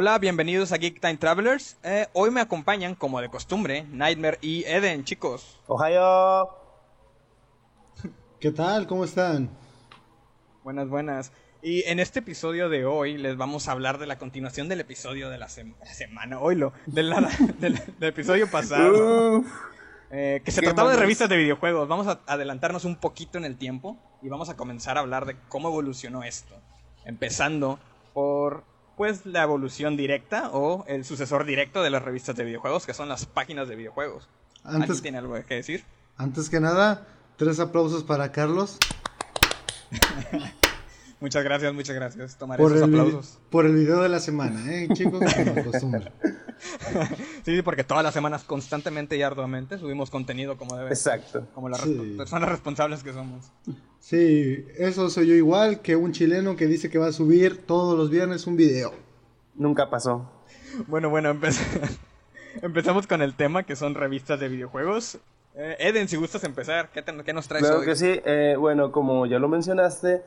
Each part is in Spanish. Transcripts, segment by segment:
Hola, bienvenidos a Geek Time Travelers. Eh, hoy me acompañan, como de costumbre, Nightmare y Eden, chicos. Ohio. ¿Qué tal? ¿Cómo están? Buenas, buenas. Y en este episodio de hoy les vamos a hablar de la continuación del episodio de la, semana, hoy lo, del, episodio pasado. Eh, que se trataba de revistas de videojuegos. Vamos a adelantarnos un poquito en el tiempo y vamos a comenzar a hablar de cómo evolucionó esto. Empezando por pues la evolución directa o el sucesor directo de las revistas de videojuegos, que son las páginas de videojuegos. Antes, tiene algo que decir? Antes que nada, tres aplausos para Carlos. muchas gracias, muchas gracias. Tomaré esos aplausos. Por el video de la semana, ¿eh, chicos? sí, porque todas las semanas constantemente y arduamente subimos contenido como debe. Exacto. Como las personas responsables que somos. Sí, eso soy yo igual que un chileno que dice que va a subir todos los viernes un video. Nunca pasó. Bueno, bueno, empezamos con el tema que son revistas de videojuegos. Eh, Eden, si gustas empezar, ¿qué, nos traes claro que sí. Eh, bueno, como ya lo mencionaste,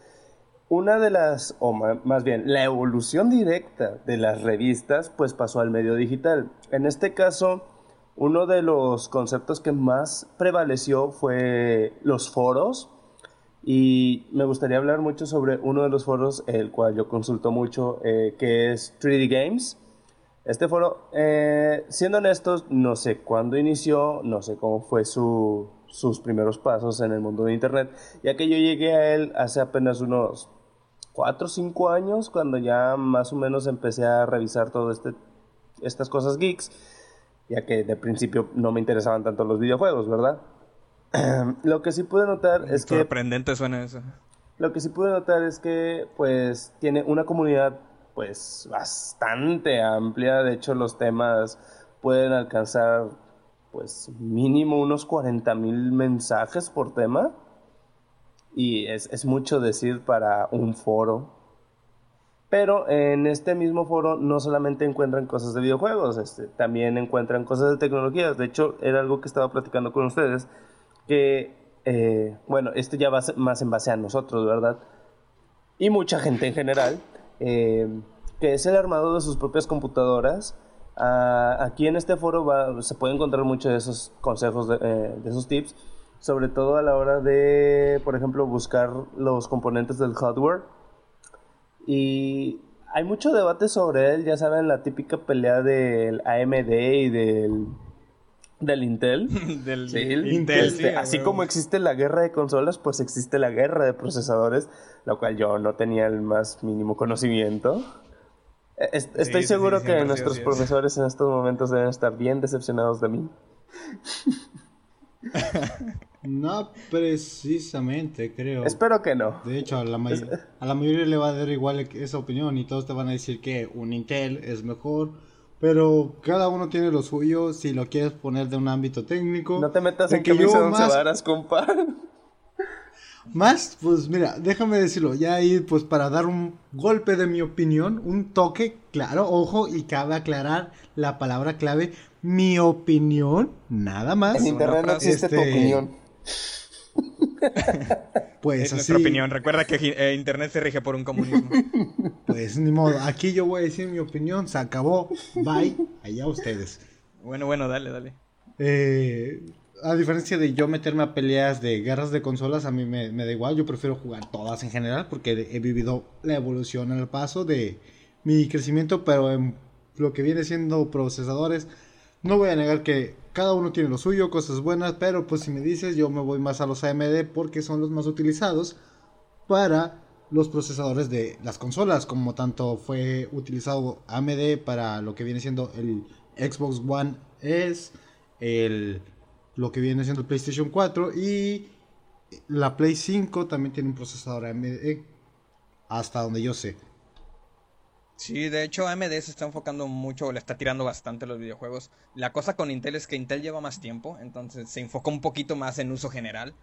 una de las, o más bien, la evolución directa de las revistas, pues pasó al medio digital. En este caso, uno de los conceptos que más prevaleció fue los foros. Y me gustaría hablar mucho sobre uno de los foros, el cual yo consulto mucho, eh, que es 3D Games. Este foro, eh, siendo honestos, no sé cuándo inició, no sé cómo fue su, sus primeros pasos en el mundo de Internet, ya que yo llegué a él hace apenas unos 4 o 5 años, cuando ya más o menos empecé a revisar todo este, estas cosas geeks, ya que de principio no me interesaban tanto los videojuegos, ¿verdad? lo que sí pude notar es que... Sorprendente suena eso. Lo que sí pude notar es que, pues, tiene una comunidad, pues, bastante amplia. De hecho, los temas pueden alcanzar, pues, mínimo unos 40 mil mensajes por tema. Y es, mucho decir para un foro. Pero en este mismo foro no solamente encuentran cosas de videojuegos, este, también encuentran cosas de tecnología. De hecho, era algo que estaba platicando con ustedes, que, eh, bueno, esto ya va más en base a nosotros, ¿verdad? Y mucha gente en general, eh, que es el armado de sus propias computadoras. Ah, aquí en este foro se puede encontrar muchos de esos consejos, de, eh, de esos tips sobre todo a la hora de, por ejemplo, buscar los componentes del hardware. Y hay mucho debate sobre él, ya saben, la típica pelea del AMD y del, del Intel. del Intel. Este, así como existe la guerra de consolas, pues existe la guerra de procesadores, lo cual yo no tenía el más mínimo conocimiento. estoy seguro que nuestros profesores en estos momentos deben estar bien decepcionados de mí. No precisamente, creo. Espero que no. De hecho, a la, a la mayoría le va a dar igual esa opinión y todos te van a decir que un Intel es mejor. Pero cada uno tiene lo suyo si lo quieres poner de un ámbito técnico. No te metas en que yo más... varas, compa. Más, pues mira, déjame decirlo, ya ahí pues para dar un golpe de mi opinión, un toque, claro, ojo, y cabe aclarar la palabra clave, mi opinión, nada más. En internet no existe tu este, opinión. Pues es nuestra opinión. Recuerda que eh, Internet se rige por un comunismo. Pues ni modo. Aquí yo voy a decir mi opinión. Se acabó. Bye. Allá ustedes. Bueno, bueno, dale, dale. Eh, a diferencia de yo meterme a peleas de guerras de consolas, a mí me, da igual. Yo prefiero jugar todas en general porque he vivido la evolución en el paso de mi crecimiento, pero en lo que viene siendo procesadores, no voy a negar que cada uno tiene lo suyo, cosas buenas, pero pues si me dices yo me voy más a los AMD porque son los más utilizados para los procesadores de las consolas, como tanto fue utilizado AMD para lo que viene siendo el Xbox One S, el, lo que viene siendo el PlayStation 4 y la Play 5 también tiene un procesador AMD, hasta donde yo sé. Sí, de hecho AMD se está enfocando mucho, le está tirando bastante los videojuegos. La cosa con Intel es que Intel lleva más tiempo, entonces se enfoca un poquito más en uso general.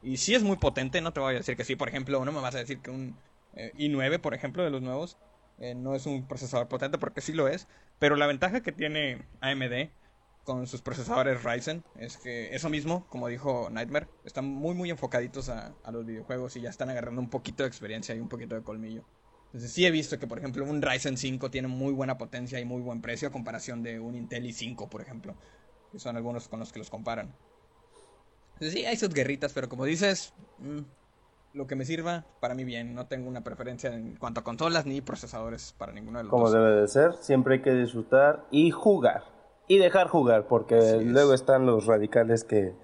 Y sí es muy potente, no te voy a decir que sí, por ejemplo, no me vas a decir que un eh, i9, por ejemplo, de los nuevos, eh, no es un procesador potente porque sí lo es. Pero la ventaja que tiene AMD con sus procesadores Ryzen es que eso mismo, como dijo Nightmare, están muy muy enfocaditos a los videojuegos y ya están agarrando un poquito de experiencia y un poquito de colmillo. Entonces sí he visto que, por ejemplo, un Ryzen 5 tiene muy buena potencia y muy buen precio a comparación de un Intel i5, por ejemplo, que son algunos con los que los comparan. Entonces sí, hay sus guerritas, pero como dices, mm, lo que me sirva, para mí bien. No tengo una preferencia en cuanto a consolas ni procesadores para ninguno de los Como dos. debe de ser, siempre hay que disfrutar y jugar. Y dejar jugar, porque Así es. luego están los radicales que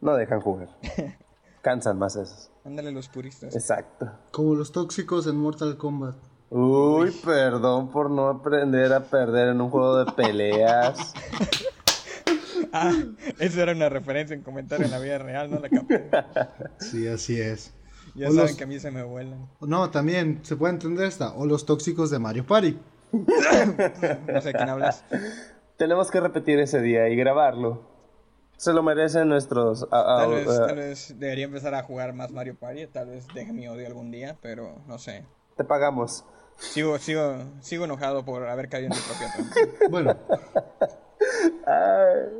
no dejan jugar. Cansan más esos. Ándale los puristas. Exacto. Como los tóxicos en Mortal Kombat. Uy, perdón por no aprender a perder en un juego de peleas. Ah, eso era una referencia en comentario en la vida real, no la capté. Sí, así es. Ya O saben los- que a mí se me vuelan. No, también se puede entender esta. O los tóxicos de Mario Party. No sé de quién hablas. Tenemos que repetir ese día y grabarlo. Se lo merecen nuestros... Tal vez, tal vez debería empezar a jugar más Mario Party, tal vez deje mi odio algún día, pero no sé. Te pagamos. Sigo, sigo, sigo enojado por haber caído en mi propia trampa. Bueno,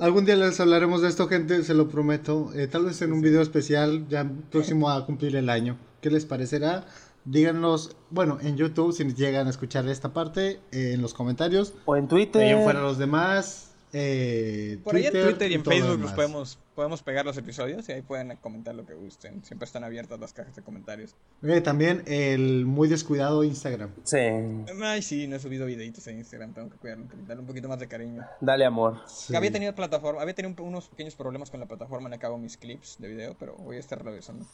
algún día les hablaremos de esto, gente, se lo prometo. Eh, tal vez en un video especial, ya próximo a cumplir el año. ¿Qué les parecerá? Díganos, bueno, en YouTube, si llegan a escuchar esta parte, eh, en los comentarios. O en Twitter. en fuera los demás. Eh, Por ahí en Twitter y en Facebook los demás. podemos, podemos pegar los episodios y ahí pueden comentar lo que gusten. Siempre están abiertas las cajas de comentarios. Eh, también el muy descuidado Instagram. Sí. Ay, sí, no he subido videitos en Instagram, tengo que cuidarlo, darle un poquito más de cariño. Dale amor. Sí. Había tenido plataforma, había tenido un- unos pequeños problemas con la plataforma en la que hago mis clips de video, pero voy a estar revisando.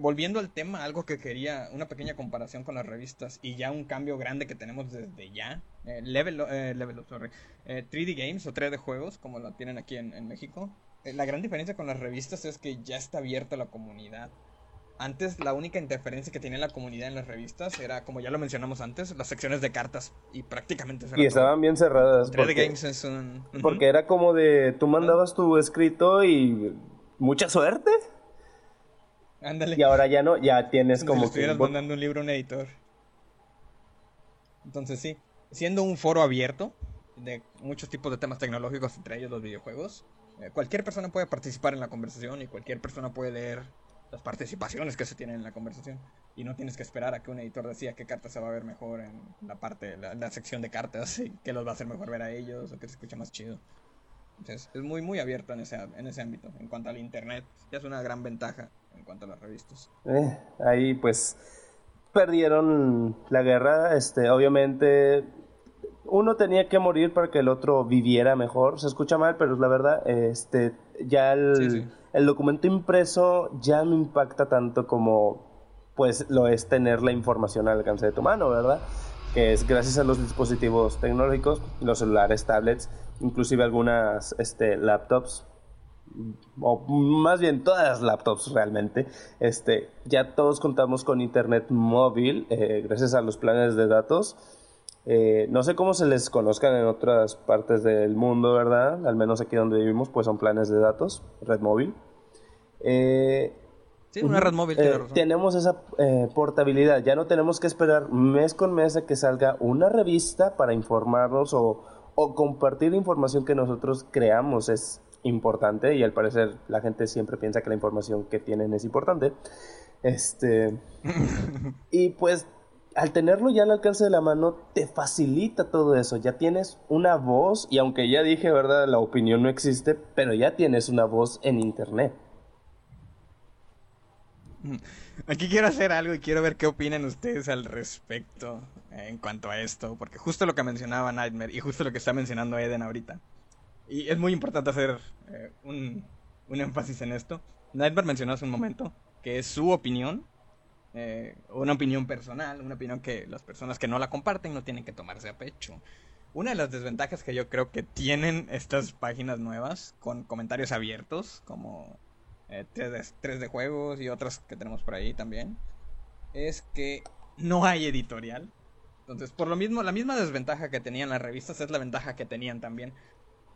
Volviendo al tema, algo que quería, una pequeña comparación con las revistas y ya un cambio grande que tenemos desde ya. eh, level, eh, level Up, sorry. Eh, 3D Games o 3D Juegos, como lo tienen aquí en, en México. Eh, la gran diferencia con las revistas es que ya está abierta la comunidad. Antes la única interferencia que tenía la comunidad en las revistas era, como ya lo mencionamos antes, las secciones de cartas y prácticamente Y todo. estaban bien cerradas. 3D Porque, Games es un... Porque era como de... Tú mandabas tu escrito y... Mucha suerte. Ándale. Y ahora ya no, ya tienes como si que... estuvieras mandando un libro a un editor. Entonces sí, siendo un foro abierto de muchos tipos de temas tecnológicos, entre ellos los videojuegos, eh, cualquier persona puede participar en la conversación y cualquier persona puede leer las participaciones que se tienen en la conversación. Y no tienes que esperar a que un editor decida qué carta se va a ver mejor en la parte, la, la sección de cartas, y qué los va a hacer mejor ver a ellos o que se escucha más chido. Entonces, es muy, muy abierto en ese, en ese ámbito. En cuanto al internet, ya es una gran ventaja en cuanto a las revistas. Eh, ahí pues perdieron la guerra. Este, obviamente uno tenía que morir para que el otro viviera mejor. Se escucha mal, pero es la verdad. Este, ya el, Sí, sí. el documento impreso ya no impacta tanto como pues lo es tener la información al alcance de tu mano, ¿verdad? Que es gracias a los dispositivos tecnológicos, los celulares, tablets, inclusive algunas este, laptops, o más bien todas las laptops realmente, este, ya todos contamos con internet móvil eh, gracias a los planes de datos. Eh, no sé cómo se les conozcan en otras partes del mundo, ¿verdad? Al menos aquí donde vivimos, pues son planes de datos, red móvil. Eh, Sí, una red móvil, Eh, tiene razón. tenemos esa eh, portabilidad. Ya no tenemos que esperar mes con mes a que salga una revista para informarnos o, o compartir información que nosotros creamos es importante y al parecer la gente siempre piensa que la información que tienen es importante. Este y pues al tenerlo ya al alcance de la mano te facilita todo eso. Ya tienes una voz y aunque ya dije, ¿verdad? La opinión no existe, pero ya tienes una voz en internet. Aquí quiero hacer algo y quiero ver qué opinan ustedes al respecto eh, en cuanto a esto, porque justo lo que mencionaba Nightmare y justo lo que está mencionando Eden ahorita. Y es muy importante hacer eh, un, un énfasis en esto. Nightmare mencionó hace un momento que es su opinión, eh, una opinión personal, una opinión que las personas que no la comparten no tienen que tomarse a pecho. Una de las desventajas que yo creo que tienen estas páginas nuevas con comentarios abiertos, como eh, 3D, 3D juegos y otras que tenemos por ahí también, es que no hay editorial. Entonces, por lo mismo, la misma desventaja que tenían las revistas es la ventaja que tenían también.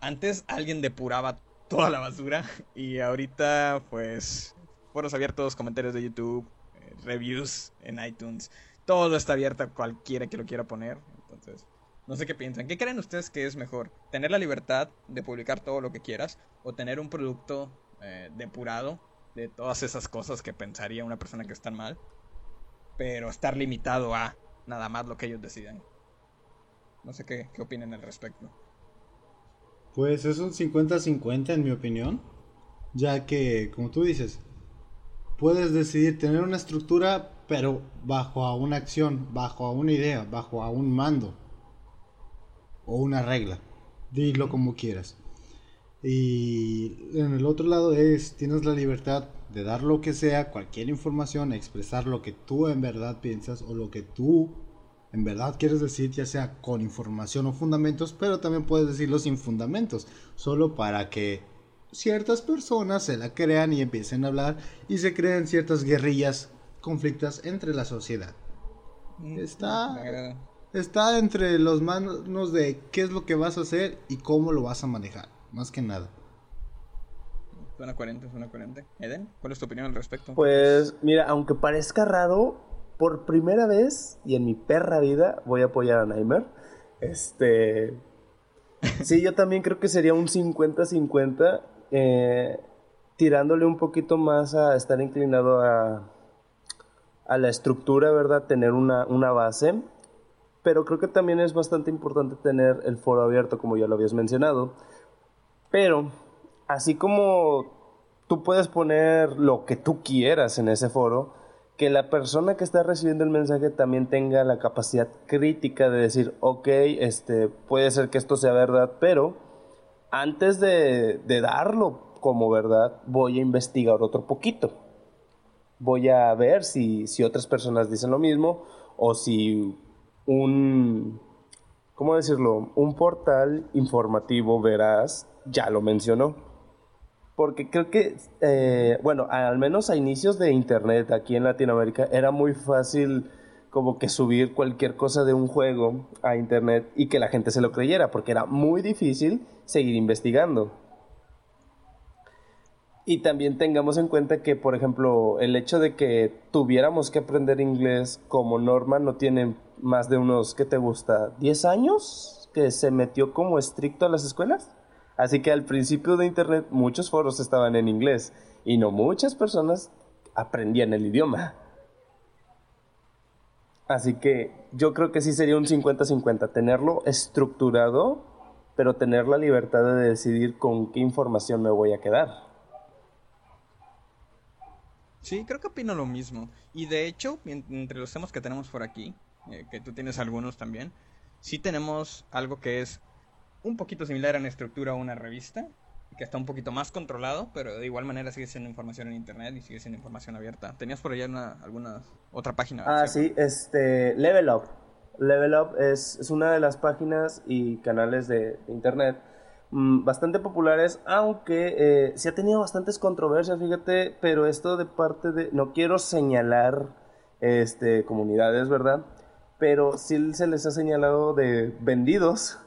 Antes alguien depuraba toda la basura y ahorita pues foros abiertos, comentarios de YouTube, eh, reviews en iTunes, todo está abierto a cualquiera que lo quiera poner. Entonces, no sé qué piensan. ¿Qué creen ustedes que es mejor? ¿Tener la libertad de publicar todo lo que quieras o tener un producto eh, depurado de todas esas cosas que pensaría una persona que están mal, pero estar limitado a nada más lo que ellos decidan. No sé qué, qué opinan al respecto. Pues es un 50-50 en mi opinión, ya que, como tú dices, puedes decidir tener una estructura, pero bajo a una acción, bajo a una idea, bajo a un mando o una regla. Dilo como quieras. Y en el otro lado es, tienes la libertad de dar lo que sea, cualquier información, expresar lo que tú en verdad piensas o lo que tú en verdad quieres decir, ya sea con información o fundamentos, pero también puedes decirlo sin fundamentos, solo para que ciertas personas se la crean y empiecen a hablar y se creen ciertas guerrillas, conflictos entre la sociedad. Mm, está, está entre los manos de qué es lo que vas a hacer y cómo lo vas a manejar, más que nada. Suena coherente, suena coherente. Eden, ¿cuál es tu opinión al respecto? Pues mira, aunque parezca raro, por primera vez y en mi perra vida voy a apoyar a Naimer. Este. Sí, yo también creo que sería un 50-50. Eh, tirándole un poquito más a estar inclinado a, a la estructura, ¿verdad? Tener una, una base. Pero creo que también es bastante importante tener el foro abierto, como ya lo habías mencionado. Pero, así como tú puedes poner lo que tú quieras en ese foro, que la persona que está recibiendo el mensaje también tenga la capacidad crítica de decir, ok, este, puede ser que esto sea verdad, pero antes de, darlo como verdad, voy a investigar otro poquito. Voy a ver si, si otras personas dicen lo mismo o si un, ¿cómo decirlo? Un portal informativo veraz ya lo mencionó. Porque creo que, eh, bueno, al menos a inicios de Internet aquí en Latinoamérica era muy fácil como que subir cualquier cosa de un juego a Internet y que la gente se lo creyera, porque era muy difícil seguir investigando. Y también tengamos en cuenta que, por ejemplo, el hecho de que tuviéramos que aprender inglés como norma no tiene más de unos, ¿qué te gusta? ¿10 años? Que se metió como estricto a las escuelas. Así que al principio de Internet muchos foros estaban en inglés y no muchas personas aprendían el idioma. Así que yo creo que sí sería un 50-50, tenerlo estructurado, pero tener la libertad de decidir con qué información me voy a quedar. Sí, creo que opino lo mismo. Y de hecho, entre los temas que tenemos por aquí, eh, que tú tienes algunos también, sí tenemos algo que es un poquito similar en estructura a una revista, que está un poquito más controlado, pero de igual manera sigue siendo información en internet y sigue siendo información abierta. ¿Tenías por allá alguna otra página? Ah, sí, este, Level Up. Level Up es, una de las páginas y canales de, internet mm, bastante populares, aunque eh, sí ha tenido bastantes controversias, fíjate, pero esto de parte de, no quiero señalar este, comunidades, ¿verdad? Pero sí se les ha señalado de vendidos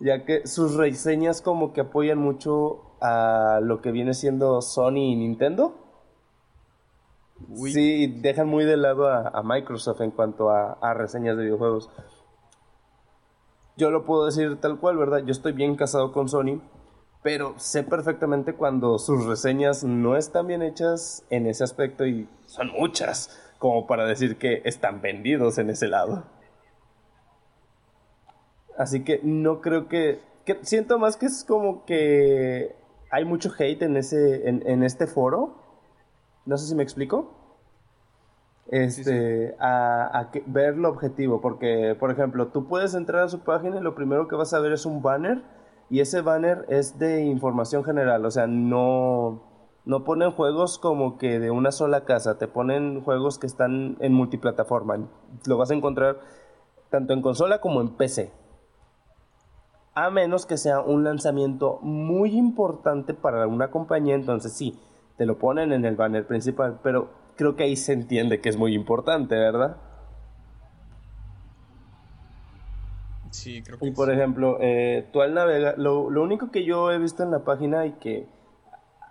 ya que sus reseñas como que apoyan mucho a lo que viene siendo Sony y Nintendo. Sí, dejan muy de lado a, Microsoft en cuanto a, reseñas de videojuegos. Yo lo puedo decir tal cual, ¿verdad? Yo estoy bien casado con Sony, pero sé perfectamente cuando sus reseñas no están bien hechas en ese aspecto y son muchas, como para decir que están vendidos en ese lado. Así que no creo que, siento más que es como que hay mucho hate en ese en, este foro. No sé si me explico. Este, a, ver lo objetivo, porque por ejemplo, tú puedes entrar a su página y lo primero que vas a ver es un banner y ese banner es de información general, o sea, no no ponen juegos como que de una sola casa, te ponen juegos que están en multiplataforma. Lo vas a encontrar tanto en consola como en PC a menos que sea un lanzamiento muy importante para una compañía, entonces sí, te lo ponen en el banner principal, pero creo que ahí se entiende que es muy importante, ¿verdad? Sí, creo que Y por ejemplo, eh, tú al navegar, lo, único que yo he visto en la página y que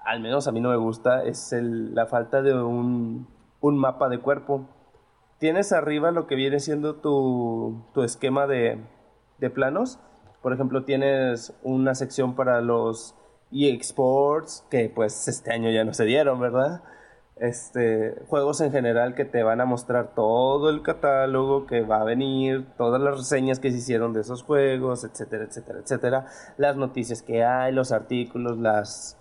al menos a mí no me gusta es la falta de un, mapa de cuerpo. Tienes arriba lo que viene siendo tu, esquema de, de planos por ejemplo, tienes una sección para los eXports, que pues este año ya no se dieron, ¿verdad? este, juegos en general que te van a mostrar todo el catálogo que va a venir, todas las reseñas que se hicieron de esos juegos, etcétera, etcétera, etcétera, las noticias que hay, los artículos, las,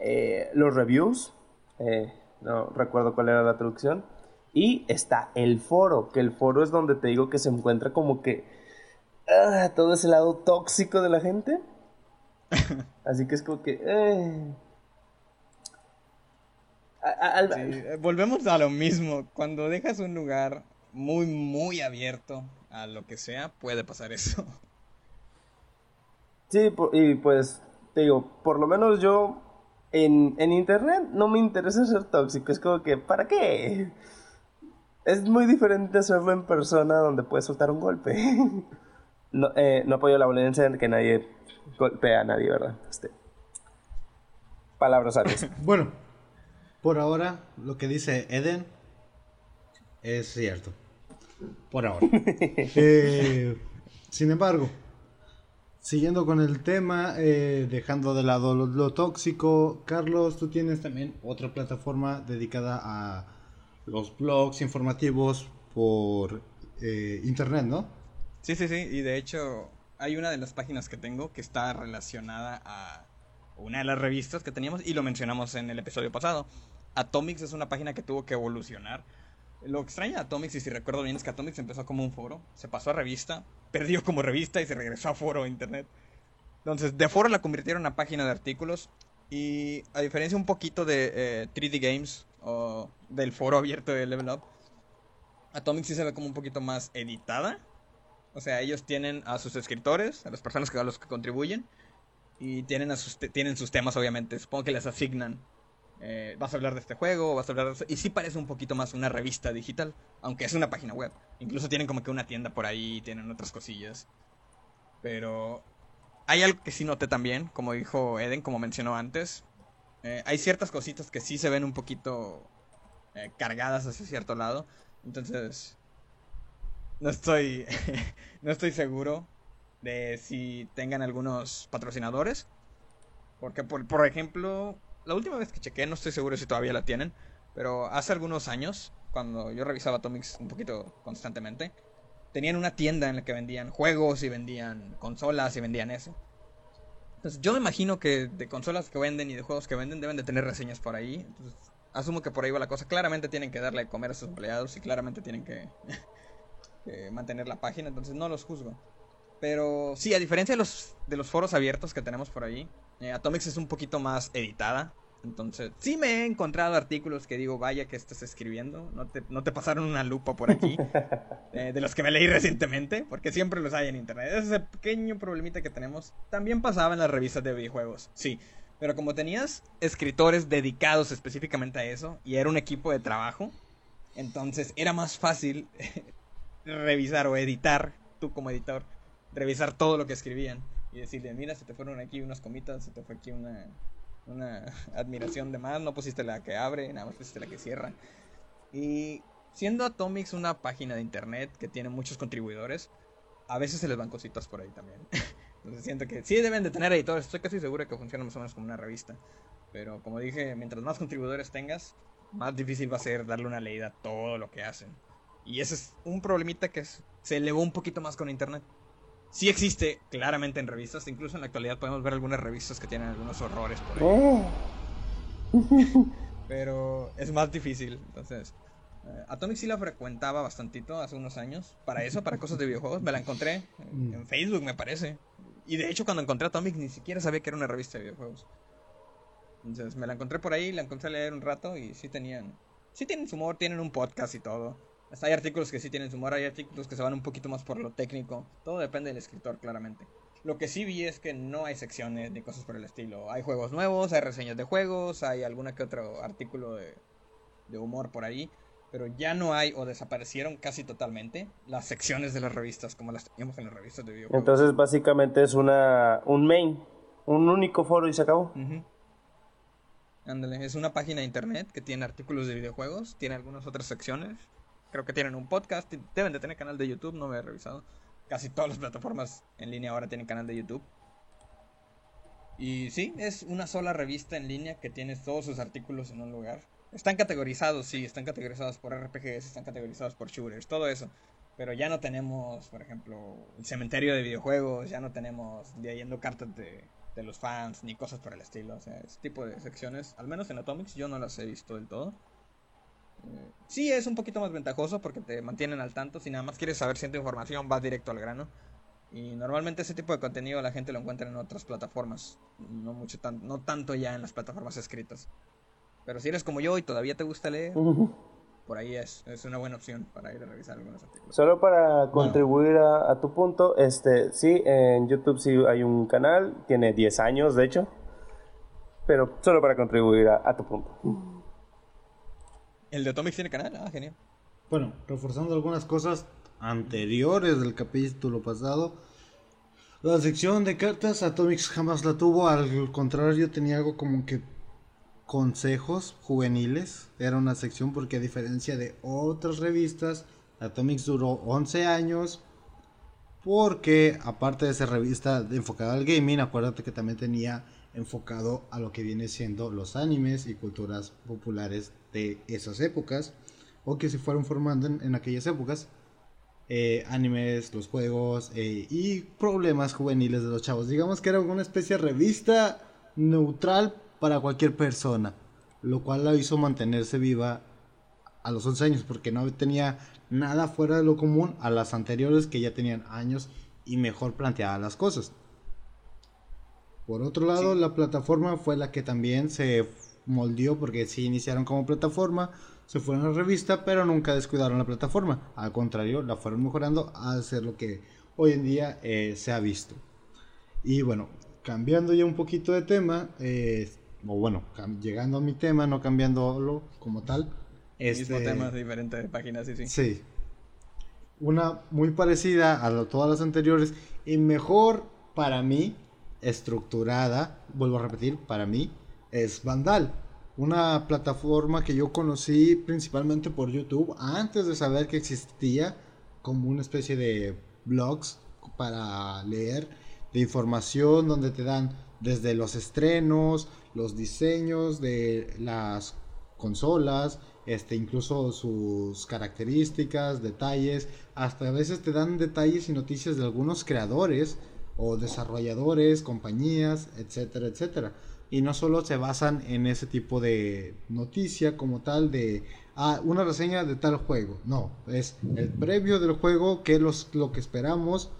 eh, los reviews, eh, no recuerdo cuál era la traducción, y está el foro, que el foro es donde te digo que se encuentra como que ah, todo ese lado tóxico de la gente. Así que es como que... Eh, eh, volvemos a lo mismo. Cuando dejas un lugar muy, muy abierto a lo que sea, puede pasar eso. Sí, y pues, te digo, por lo menos yo en, internet no me interesa ser tóxico. Es como que, ¿para qué? Es muy diferente hacerlo en persona donde puedes soltar un golpe. no, eh, no apoyo la violencia en que nadie golpea a nadie, ¿verdad? Este, palabras sabias. bueno, por ahora, lo que dice Eden es cierto. Por ahora. Eh, sin embargo, siguiendo con el tema, eh, dejando de lado lo, tóxico, Carlos, tú tienes también otra plataforma dedicada a los blogs informativos por eh, internet, ¿no? Sí, sí, sí. Y de hecho, hay una de las páginas que tengo que está relacionada a una de las revistas que teníamos y lo mencionamos en el episodio pasado. Atomics es una página que tuvo que evolucionar. Lo extraño de Atomics, y si recuerdo bien, es que Atomics empezó como un foro, se pasó a revista, perdió como revista y se regresó a foro internet. Entonces, de foro la convirtieron a página de artículos. Y a diferencia un poquito de 3D eh, Games o del foro abierto de Level Up, Atomics sí se ve como un poquito más editada. O sea, ellos tienen a sus escritores, a las personas que, a los que contribuyen, y tienen, a sus, tienen sus temas, obviamente. Supongo que les asignan eh, vas a hablar de este juego, vas a hablar de eso. Y sí parece un poquito más una revista digital, aunque es una página web. Incluso tienen como que una tienda por ahí, tienen otras cosillas. Pero hay algo que sí noté también, como dijo Eden, como mencionó antes. Eh, hay ciertas cositas que sí se ven un poquito eh, cargadas hacia cierto lado. Entonces, no estoy, no estoy seguro de si tengan algunos patrocinadores. Porque, por, por ejemplo, la última vez que chequé, no estoy seguro si todavía la tienen, pero hace algunos años, cuando yo revisaba Atomics un poquito constantemente, tenían una tienda en la que vendían juegos y vendían consolas y vendían eso. Entonces yo me imagino que de consolas que venden y de juegos que venden deben de tener reseñas por ahí. Entonces asumo que por ahí va la cosa. Claramente tienen que darle de comer a sus empleados y claramente tienen que, mantener la página. Entonces no los juzgo. Pero sí, a diferencia de los, de los foros abiertos que tenemos por ahí, eh, Atomics es un poquito más editada. Entonces, sí me he encontrado artículos que digo, vaya que estás escribiendo, no te, no te pasaron una lupa por aquí, eh, de los que me leí recientemente, porque siempre los hay en internet. Ese pequeño problemita que tenemos también pasaba en las revistas de videojuegos, sí. Pero como tenías escritores dedicados específicamente a eso, y era un equipo de trabajo, entonces era más fácil revisar o editar, tú como editor, revisar todo lo que escribían y decirle, mira, se te fueron aquí unas comitas, se te fue aquí una, admiración de más, no pusiste la que abre, nada más pusiste la que cierra. Y siendo Atomics una página de internet que tiene muchos contribuidores, a veces se les van cositas por ahí también. Entonces siento que sí deben de tener editores, estoy casi seguro que funciona más o menos como una revista. Pero como dije, mientras más contribuidores tengas, más difícil va a ser darle una leída a todo lo que hacen. Y ese es un problemita que se elevó un poquito más con internet sí existe claramente en revistas. Incluso en la actualidad podemos ver algunas revistas que tienen algunos horrores por ahí. Oh. Pero es más difícil. Entonces, eh, Atomic sí la frecuentaba bastantito hace unos años. Para eso, para cosas de videojuegos. Me la encontré en, mm. Facebook, me parece. Y de hecho, cuando encontré Atomic, ni siquiera sabía que era una revista de videojuegos. Entonces, me la encontré por ahí, la encontré a leer un rato y sí tenían. Sí tienen su humor, tienen un podcast y todo hay artículos que sí tienen su humor, hay artículos que se van un poquito más por lo técnico. Todo depende del escritor, claramente. Lo que sí vi es que no hay secciones ni cosas por el estilo. Hay juegos nuevos, hay reseñas de juegos, hay alguna que otro artículo de, humor por ahí. Pero ya no hay o desaparecieron casi totalmente las secciones de las revistas como las teníamos en las revistas de videojuegos. Entonces básicamente es una un main, un único foro y se acabó. Ándale, es una página de internet que tiene artículos de videojuegos, tiene algunas otras secciones Creo que tienen un podcast, deben de tener canal de YouTube, no me he revisado. Casi todas las plataformas en línea ahora tienen canal de YouTube. Y sí, es una sola revista en línea que tiene todos sus artículos en un lugar. Están categorizados, sí, están categorizados por RPGs, están categorizados por shooters, todo eso. Pero ya no tenemos, por ejemplo, el cementerio de videojuegos, ya no tenemos leyendo cartas de, de los fans, ni cosas por el estilo. O sea, ese tipo de secciones, al menos en Atomics, yo no las he visto del todo. Sí es un poquito más ventajoso porque te mantienen al tanto. Si nada más quieres saber cierta información, vas directo al grano. Y normalmente ese tipo de contenido la gente lo encuentra en otras plataformas. No, mucho tan, no tanto ya en las plataformas escritas. Pero si eres como yo y todavía te gusta leer, por ahí es, es una buena opción para ir a revisar algunos artículos. Solo para contribuir a, a, tu punto, este, sí, en YouTube sí hay un canal, tiene 10 años de hecho, pero solo para contribuir a, a tu punto. ¿El de Atomics tiene canal? Ah, genial. Bueno, reforzando algunas cosas anteriores del capítulo pasado, la sección de cartas Atomics jamás la tuvo, al contrario tenía algo como que consejos juveniles, era una sección porque a diferencia de otras revistas, Atomics duró 11 años, porque aparte de ser revista enfocada al gaming, acuérdate que también tenía enfocado a lo que viene siendo los animes y culturas populares de esas épocas, o que se fueron formando en, aquellas épocas. Eh, animes, los juegos eh, y problemas juveniles de los chavos. Digamos que era una especie de revista neutral para cualquier persona, lo cual la hizo mantenerse viva a los 11 años porque no tenía nada fuera de lo común a las anteriores que ya tenían años y mejor planteadas las cosas. Por otro lado, la plataforma fue la que también se moldeó porque sí iniciaron como plataforma, se fueron a la revista, pero nunca descuidaron la plataforma. Al contrario, la fueron mejorando a ser lo que hoy en día eh, se ha visto. Y bueno, cambiando ya un poquito de tema, eh, o bueno, llegando a mi tema, no cambiándolo como tal. Este, Mismo tema, diferente de páginas, sí, sí. Sí. Una muy parecida a todas las anteriores y mejor para mí, estructurada, vuelvo a repetir, para mí, es Vandal. Una plataforma que yo conocí principalmente por YouTube antes de saber que existía como una especie de blogs para leer de información donde te dan desde los estrenos, los diseños de las consolas, este, incluso sus características, detalles, hasta a veces te dan detalles y noticias de algunos creadores o desarrolladores, compañías, etcétera, etcétera. Y no solo se basan en ese tipo de noticia como tal de ah, una reseña de tal juego, no, es el previo del juego, qué es lo que esperamos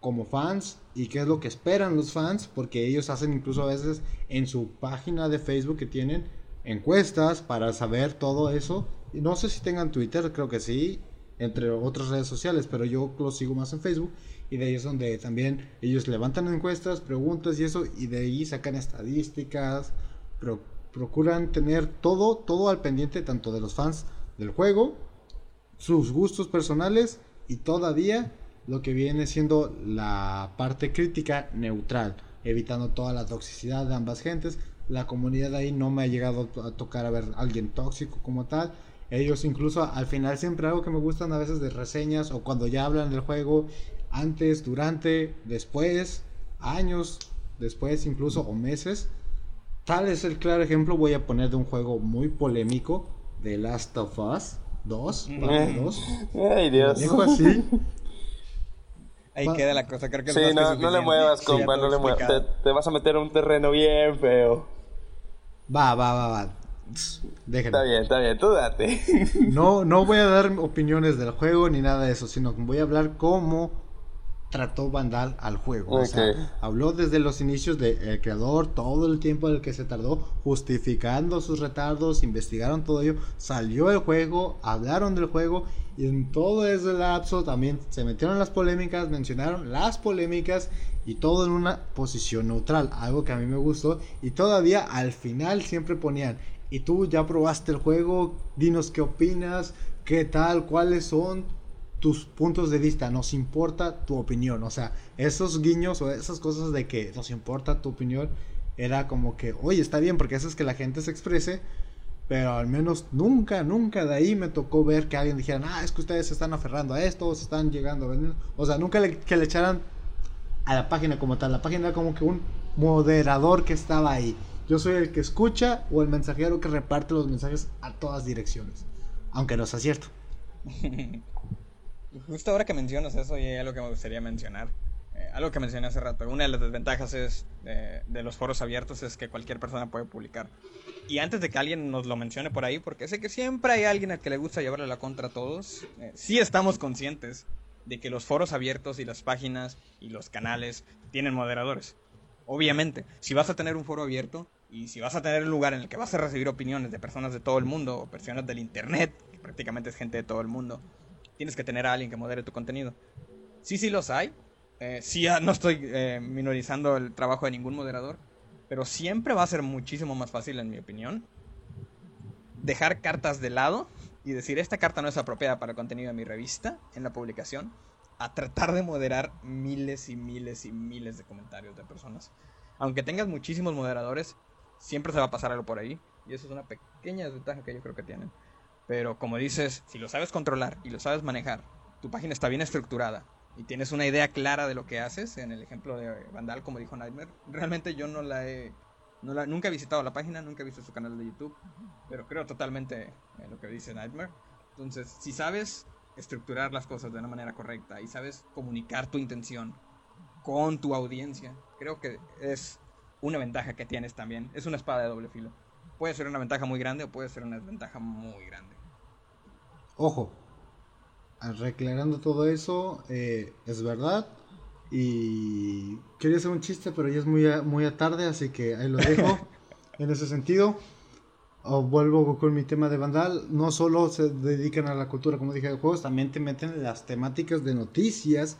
como fans y qué es lo que esperan los fans, porque ellos hacen incluso a veces en su página de Facebook que tienen encuestas para saber todo eso. No sé si tengan Twitter, creo que sí, entre otras redes sociales, pero yo lo sigo más en Facebook y de ahí es donde también ellos levantan encuestas, preguntas y eso, y de ahí sacan estadísticas, procuran tener todo, todo al pendiente tanto de los fans del juego, sus gustos personales y todavía lo que viene siendo la parte crítica neutral, evitando toda la toxicidad de ambas gentes. La comunidad ahí no me ha llegado a tocar a ver a alguien tóxico como tal. Ellos incluso al final siempre algo que me gustan a veces de reseñas o cuando ya hablan del juego antes, durante, después, años después incluso o meses. Tal es el claro ejemplo voy a poner de un juego muy polémico de Last of Us 2, 2. Ay, Dios. Dijo así. Ahí queda la cosa, creo que Sí, no, no le muevas, compa, no le muevas. Te, vas a meter en un terreno bien feo. Va, va, va, va. Está bien, está bien, tú date. No, no voy a dar opiniones del juego ni nada de eso, sino que voy a hablar cómo trató Vandal al juego. O sea, habló desde los inicios del creador, todo el tiempo en el que se tardó, justificando sus retardos, investigaron todo ello, salió el juego, hablaron del juego y en todo ese lapso también se metieron las polémicas, mencionaron las polémicas y todo en una posición neutral, algo que a mí me gustó y todavía al final siempre ponían, y tú ya probaste el juego, dinos qué opinas, qué tal, cuáles son tus puntos de vista, nos importa tu opinión. O sea, esos guiños o esas cosas de que nos importa tu opinión, era como que, oye, está bien, porque eso es que la gente se exprese, pero al menos nunca, nunca de ahí me tocó ver que alguien dijera, ah, es que ustedes se están aferrando a esto, se están llegando a venir. O sea, nunca le, que le echaran a la página como tal. La página era como que un moderador que estaba ahí. Yo soy el que escucha o el mensajero que reparte los mensajes a todas direcciones. Aunque no sea cierto. Justo ahora que mencionas eso, y hay algo que me gustaría mencionar. Eh, algo que mencioné hace rato. Una de las desventajas es, eh, de los foros abiertos es que cualquier persona puede publicar. Y antes de que alguien nos lo mencione por ahí, porque sé que siempre hay alguien al que le gusta llevarle la contra a todos, eh, sí estamos conscientes de que los foros abiertos y las páginas y los canales tienen moderadores. Obviamente, si vas a tener un foro abierto y si vas a tener un lugar en el que vas a recibir opiniones de personas de todo el mundo o personas del internet, que prácticamente es gente de todo el mundo, tienes que tener a alguien que modere tu contenido. Sí, sí los hay. Eh, sí, no estoy eh, minorizando el trabajo de ningún moderador. Pero siempre va a ser muchísimo más fácil, en mi opinión, dejar cartas de lado y decir, esta carta no es apropiada para el contenido de mi revista en la publicación, a tratar de moderar miles y miles y miles de comentarios de personas. Aunque tengas muchísimos moderadores, siempre se va a pasar algo por ahí. Y eso es una pequeña desventaja que yo creo que tienen. Pero como dices, si lo sabes controlar y lo sabes manejar, tu página está bien estructurada y tienes una idea clara de lo que haces, en el ejemplo de Vandal, como dijo Nightmare, realmente yo no la he. No la, nunca he visitado la página, nunca he visto su canal de YouTube, pero creo totalmente en lo que dice Nightmare. Entonces, si sabes estructurar las cosas de una manera correcta y sabes comunicar tu intención con tu audiencia, creo que es una ventaja que tienes también. Es una espada de doble filo. Puede ser una ventaja muy grande o puede ser una desventaja muy grande. Ojo, Reclarando todo eso, eh, es verdad. Y quería hacer un chiste, pero ya es muy, muy tarde, así que ahí lo dejo. en ese sentido, vuelvo con mi tema de Vandal. No solo se dedican a la cultura, como dije, de juegos, también te meten las temáticas de noticias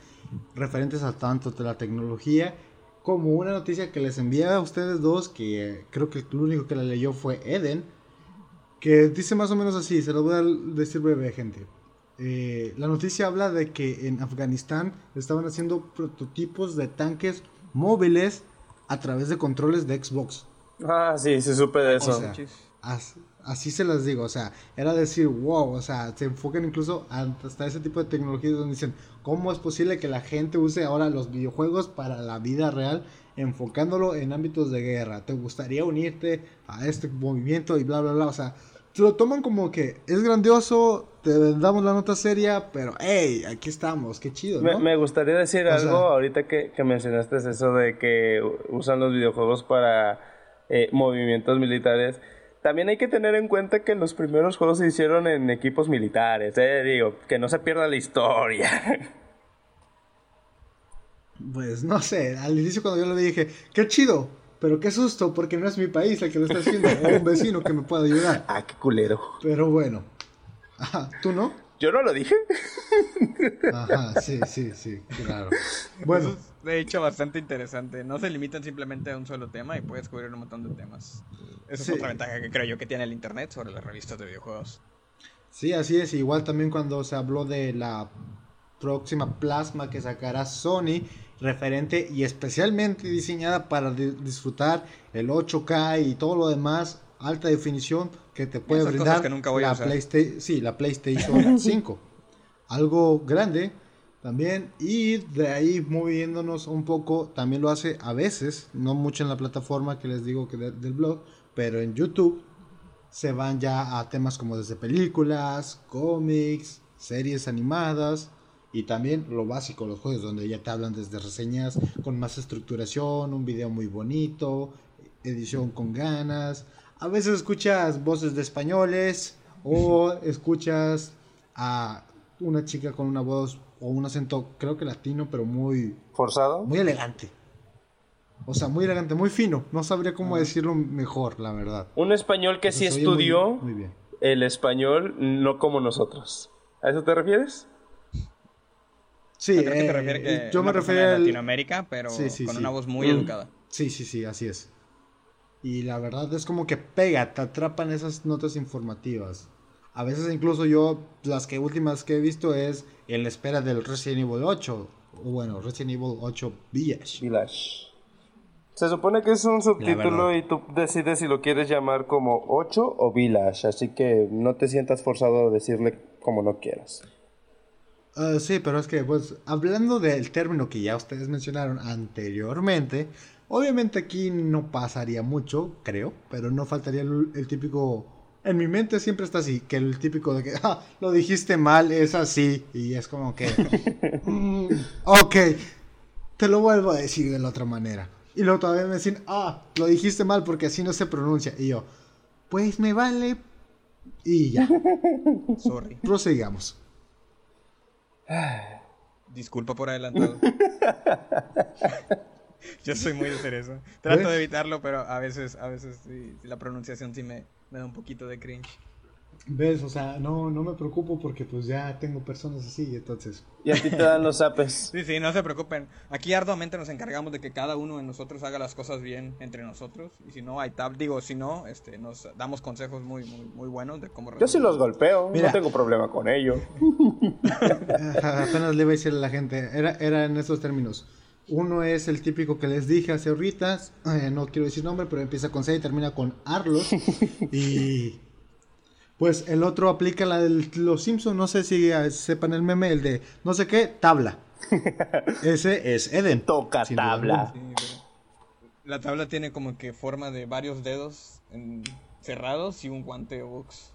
referentes a tanto de la tecnología como una noticia que les envié a ustedes dos, que creo que el único que la leyó fue Eden, que dice más o menos así, se lo voy a decir breve, gente. Eh, la noticia habla de que en Afganistán estaban haciendo prototipos de tanques móviles a través de controles de Xbox. Ah, sí, se supe de eso. así, se las digo, o sea, era decir, wow, o sea, se enfocan incluso hasta ese tipo de tecnologías donde dicen, ¿cómo es posible que la gente use ahora los videojuegos para la vida real, enfocándolo en ámbitos de guerra? ¿Te gustaría unirte a este movimiento y bla, bla, bla? O sea, lo toman como que es grandioso, te damos la nota seria, pero hey, aquí estamos, qué chido. ¿no? Me, gustaría decir algo ahorita que, mencionaste eso de que usan los videojuegos para eh, movimientos militares. También hay que tener en cuenta que los primeros juegos se hicieron en equipos militares, eh, digo, que no se pierda la historia. Pues no sé, al inicio cuando yo lo dije, qué chido, pero qué susto, porque no es mi país el que lo está haciendo, o un vecino que me pueda ayudar. Ah, qué culero. Pero bueno. Ajá, ¿tú no? Yo no lo dije. Ajá, sí, sí, sí, claro. Bueno. es, de hecho, bastante interesante. No se limitan simplemente a un solo tema y puedes cubrir un montón de temas. Esa es otra ventaja que creo yo que tiene el Internet sobre las revistas de videojuegos. Sí, así es. Igual también cuando se habló de la próxima plasma que sacará Sony referente y especialmente diseñada para disfrutar el 8K y todo lo demás alta definición que te puede brindar la, PlayStation, sí, la PlayStation 5. Algo grande también y de ahí moviéndonos un poco, también lo hace a veces, no mucho en la plataforma que les digo que del blog, pero en YouTube se van ya a temas como desde películas, cómics, series animadas, y también lo básico, los juegos donde ya te hablan desde reseñas con más estructuración, un video muy bonito, edición con ganas. A veces escuchas voces de españoles o escuchas a una chica con una voz o un acento, creo que latino, pero muy... ¿Forzado? Muy elegante. O sea, muy elegante, muy fino. No sabría cómo decirlo mejor, la verdad. Un español que sí estudió el español, no como nosotros. ¿A eso te refieres? Sí, eh, yo me refiero a Latinoamérica, pero con una voz muy educada. Sí, sí, sí, así es. Y la verdad es como que pega, te atrapan esas notas informativas. A veces incluso yo, las que últimas que he visto es en la espera del Resident Evil 8. O bueno, Resident Evil 8 Village. Village. Se supone que es un subtítulo y tú decides si lo quieres llamar como 8 o Village. Así que no te sientas forzado a decirle como no quieras. Uh, sí, pero es que, pues, hablando del término que ya ustedes mencionaron anteriormente, obviamente aquí no pasaría mucho, creo, pero no faltaría el, el típico... En mi mente siempre está así, que el típico de que, ah, lo dijiste mal, es así, y es como que, mm, ok, te lo vuelvo a decir de la otra manera. Y luego todavía me dicen, ah, lo dijiste mal porque así no se pronuncia. Y yo, pues me vale. Y ya. Sorry. Prosigamos. Disculpa por adelantado. Yo soy muy de hacer eso. Trato ¿Ves? de evitarlo, pero a veces, a veces sí, la pronunciación sí me, me da un poquito de cringe. ¿Ves? O sea, no, no me preocupo porque pues ya tengo personas así, entonces. Y a ti te dan los apes. Sí, sí, no se preocupen. Aquí arduamente nos encargamos de que cada uno de nosotros haga las cosas bien entre nosotros. Y si no hay tab, digo, si no, este, nos damos consejos muy, muy, muy buenos de cómo Yo sí los golpeo, Mira. no tengo problema con ello. Apenas le iba a decir a la gente, era, era en estos términos. Uno es el típico que les dije hace ahorita, eh, no quiero decir nombre, pero empieza con C y termina con Arlos. y pues el otro aplica la de los Simpsons, no sé si eh, sepan el meme, el de no sé qué, tabla. Ese es Eden. Toca duda tabla. Sí, la tabla tiene como que forma de varios dedos en- cerrados y un guante o box.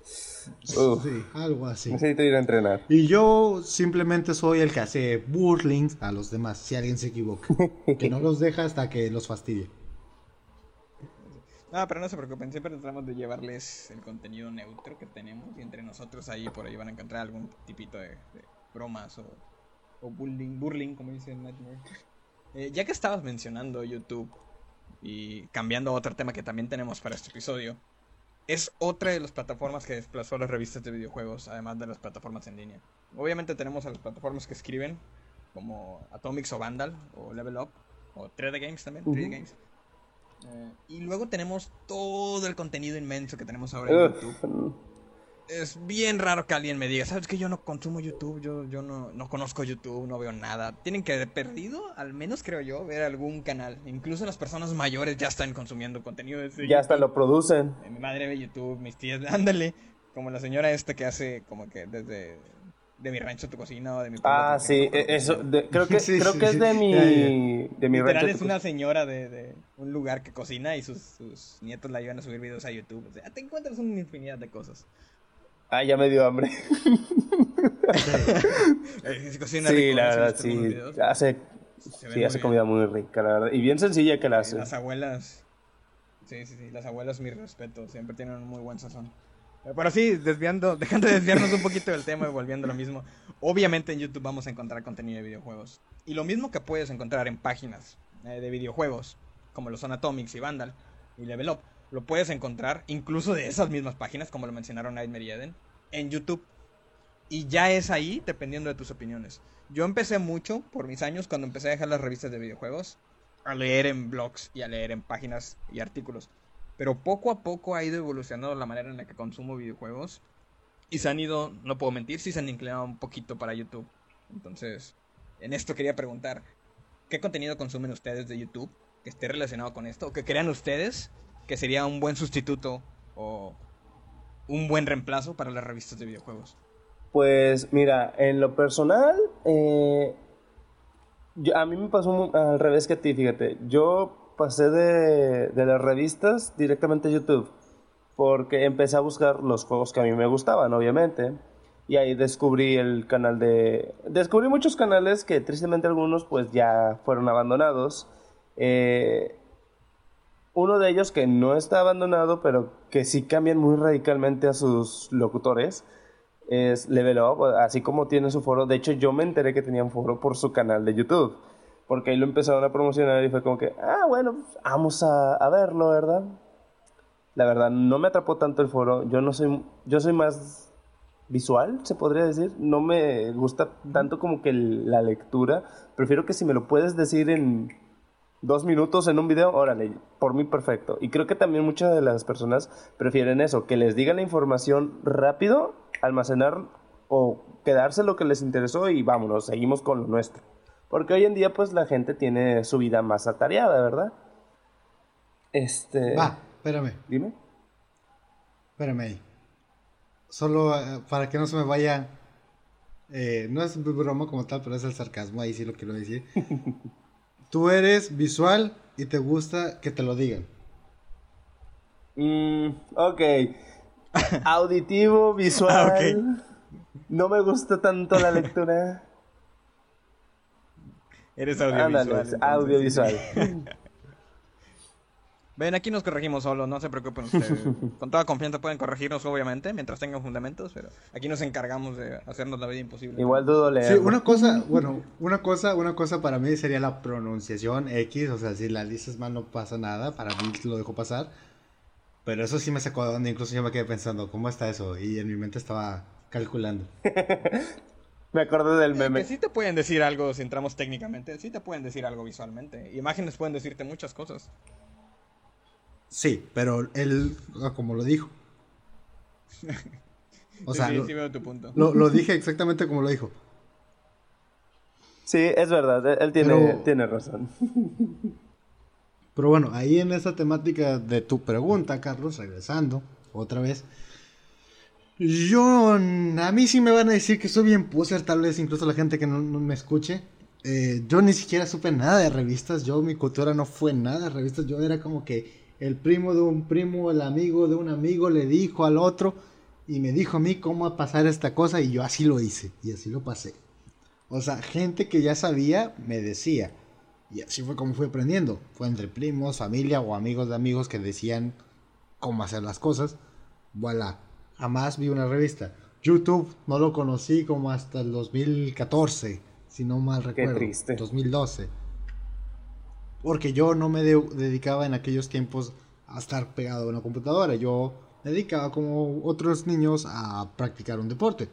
Uf, Sí, algo así. necesito ir a entrenar. Y yo simplemente soy el que hace burling a los demás, si alguien se equivoca. Que no los deja hasta que los fastidie. No, pero no se preocupen, siempre tratamos de llevarles el contenido neutro que tenemos y entre nosotros ahí por ahí van a encontrar algún tipito de, de bromas o, o bullying, burling, como dice Nightmare. Eh, ya que estabas mencionando YouTube y cambiando a otro tema que también tenemos para este episodio, es otra de las plataformas que desplazó las revistas de videojuegos, además de las plataformas en línea. Obviamente tenemos a las plataformas que escriben, como Atomics o Vandal, o Level Up, o 3D Games también, 3D Games. Eh, y luego tenemos todo el contenido inmenso que tenemos ahora en YouTube. Es bien raro que alguien me diga, ¿sabes que yo no consumo YouTube? Yo, yo no, no conozco YouTube, no veo nada. Tienen que, de perdido, al menos creo yo, ver algún canal. Incluso las personas mayores ya están consumiendo contenido de ese ya hasta lo producen. Mi madre ve YouTube, mis tías, ándale. Como la señora esta que hace como que desde de mi rancho tu cocina o de mi Ah, sí, e- eso, de- creo que, Sí, creo sí, que es de mi, de mi Literal rancho. es una señora de, de un lugar que cocina y sus, sus nietos la llevan a subir videos a YouTube. O sea, te encuentras una infinidad de cosas. Ah, ya me dio hambre. Eh, cocina Sí, rico, la verdad, sí. Hace, sí, hace comida muy rica, la verdad. Y bien sencilla que la hace. Las abuelas. Sí, sí, sí. Las abuelas, mi respeto. Siempre tienen un muy buen sazón. Eh, Pero sí, desviando, dejando de desviarnos un poquito del tema y volviendo a lo mismo. Obviamente en YouTube vamos a encontrar contenido de videojuegos. Y lo mismo que puedes encontrar en páginas eh, de videojuegos, como lo son Atomics y Vandal y Level Up, lo puedes encontrar incluso de esas mismas páginas, como lo mencionaron Nightmare y Eden, en YouTube. Y ya es ahí dependiendo de tus opiniones. Yo empecé mucho por mis años cuando empecé a dejar las revistas de videojuegos, a leer en blogs y a leer en páginas y artículos. Pero poco a poco ha ido evolucionando la manera en la que consumo videojuegos. Y se han ido, no puedo mentir, sí se han inclinado un poquito para YouTube. Entonces, en esto quería preguntar, ¿qué contenido consumen ustedes de YouTube que esté relacionado con esto? ¿O que crean ustedes que sería un buen sustituto o un buen reemplazo para las revistas de videojuegos? Pues mira, en lo personal, eh, a mí me pasó al revés que a ti, fíjate. Yo pasé de, de las revistas directamente a YouTube, porque empecé a buscar los juegos que a mí me gustaban, obviamente. Y ahí descubrí el canal de... Descubrí muchos canales que tristemente algunos pues ya fueron abandonados. Eh, uno de ellos que no está abandonado, pero que sí cambian muy radicalmente a sus locutores, es Level Up, así como tiene su foro. De hecho, yo me enteré que tenía un foro por su canal de YouTube, porque ahí lo empezaron a promocionar y fue como que, ah, bueno, pues, vamos a, a verlo, ¿verdad? La verdad, no me atrapó tanto el foro. Yo no soy, yo soy más visual, se podría decir. No me gusta tanto como que la lectura. Prefiero que si me lo puedes decir en dos minutos en un video, órale, por mí perfecto. Y creo que también muchas de las personas prefieren eso, que les digan la información rápido, almacenar o quedarse lo que les interesó y vámonos, seguimos con lo nuestro. Porque hoy en día pues la gente tiene su vida más atareada, ¿verdad? Este... Va, espérame, Dime. espérame ahí. Solo eh, para que no se me vaya eh, no es broma como tal, pero es el sarcasmo, ahí sí lo quiero decir. Tú eres visual y te gusta que te lo digan. Mm, ok. Auditivo, visual. Ah, no me gusta tanto la lectura. Eres audiovisual. audiovisual. Ven, aquí nos corregimos solo, no se preocupen ustedes. Con toda confianza pueden corregirnos, obviamente, mientras tengan fundamentos, pero aquí nos encargamos de hacernos la vida imposible. Igual dudo leer. Sí, una cosa, bueno, una cosa, una cosa para mí sería la pronunciación X, o sea, si la dices mal no pasa nada, para mí lo dejo pasar. Pero eso sí me sacó de onda, incluso yo me quedé pensando, ¿cómo está eso? Y en mi mente estaba calculando. me acordé del meme. que sí te pueden decir algo si entramos técnicamente, sí te pueden decir algo visualmente. Imágenes pueden decirte muchas cosas. Sí, pero él, ah, como lo dijo. O sea, lo, tu punto. Lo, dije exactamente como lo dijo. Sí, es verdad, él tiene, tiene razón. Pero bueno, ahí en esa temática de tu pregunta, Carlos, regresando otra vez. Yo, a mí sí me van a decir que soy bien puser, tal vez incluso la gente que no, me escuche. Eh, yo ni siquiera supe nada de revistas, yo mi cultura no fue nada de revistas, yo era como que el primo de un primo, el amigo de un amigo le dijo al otro y me dijo a mí cómo pasar esta cosa y yo así lo hice y así lo pasé. O sea, gente que ya sabía me decía. Y así fue como fui aprendiendo. Fue entre primos, familia o amigos de amigos que decían cómo hacer las cosas. Voilà. Jamás vi una revista. YouTube no lo conocí como hasta el 2014, si no mal recuerdo. Qué triste. 2012 porque yo no me dedicaba en aquellos tiempos a estar pegado a una computadora. Yo me dedicaba como otros niños a practicar un deporte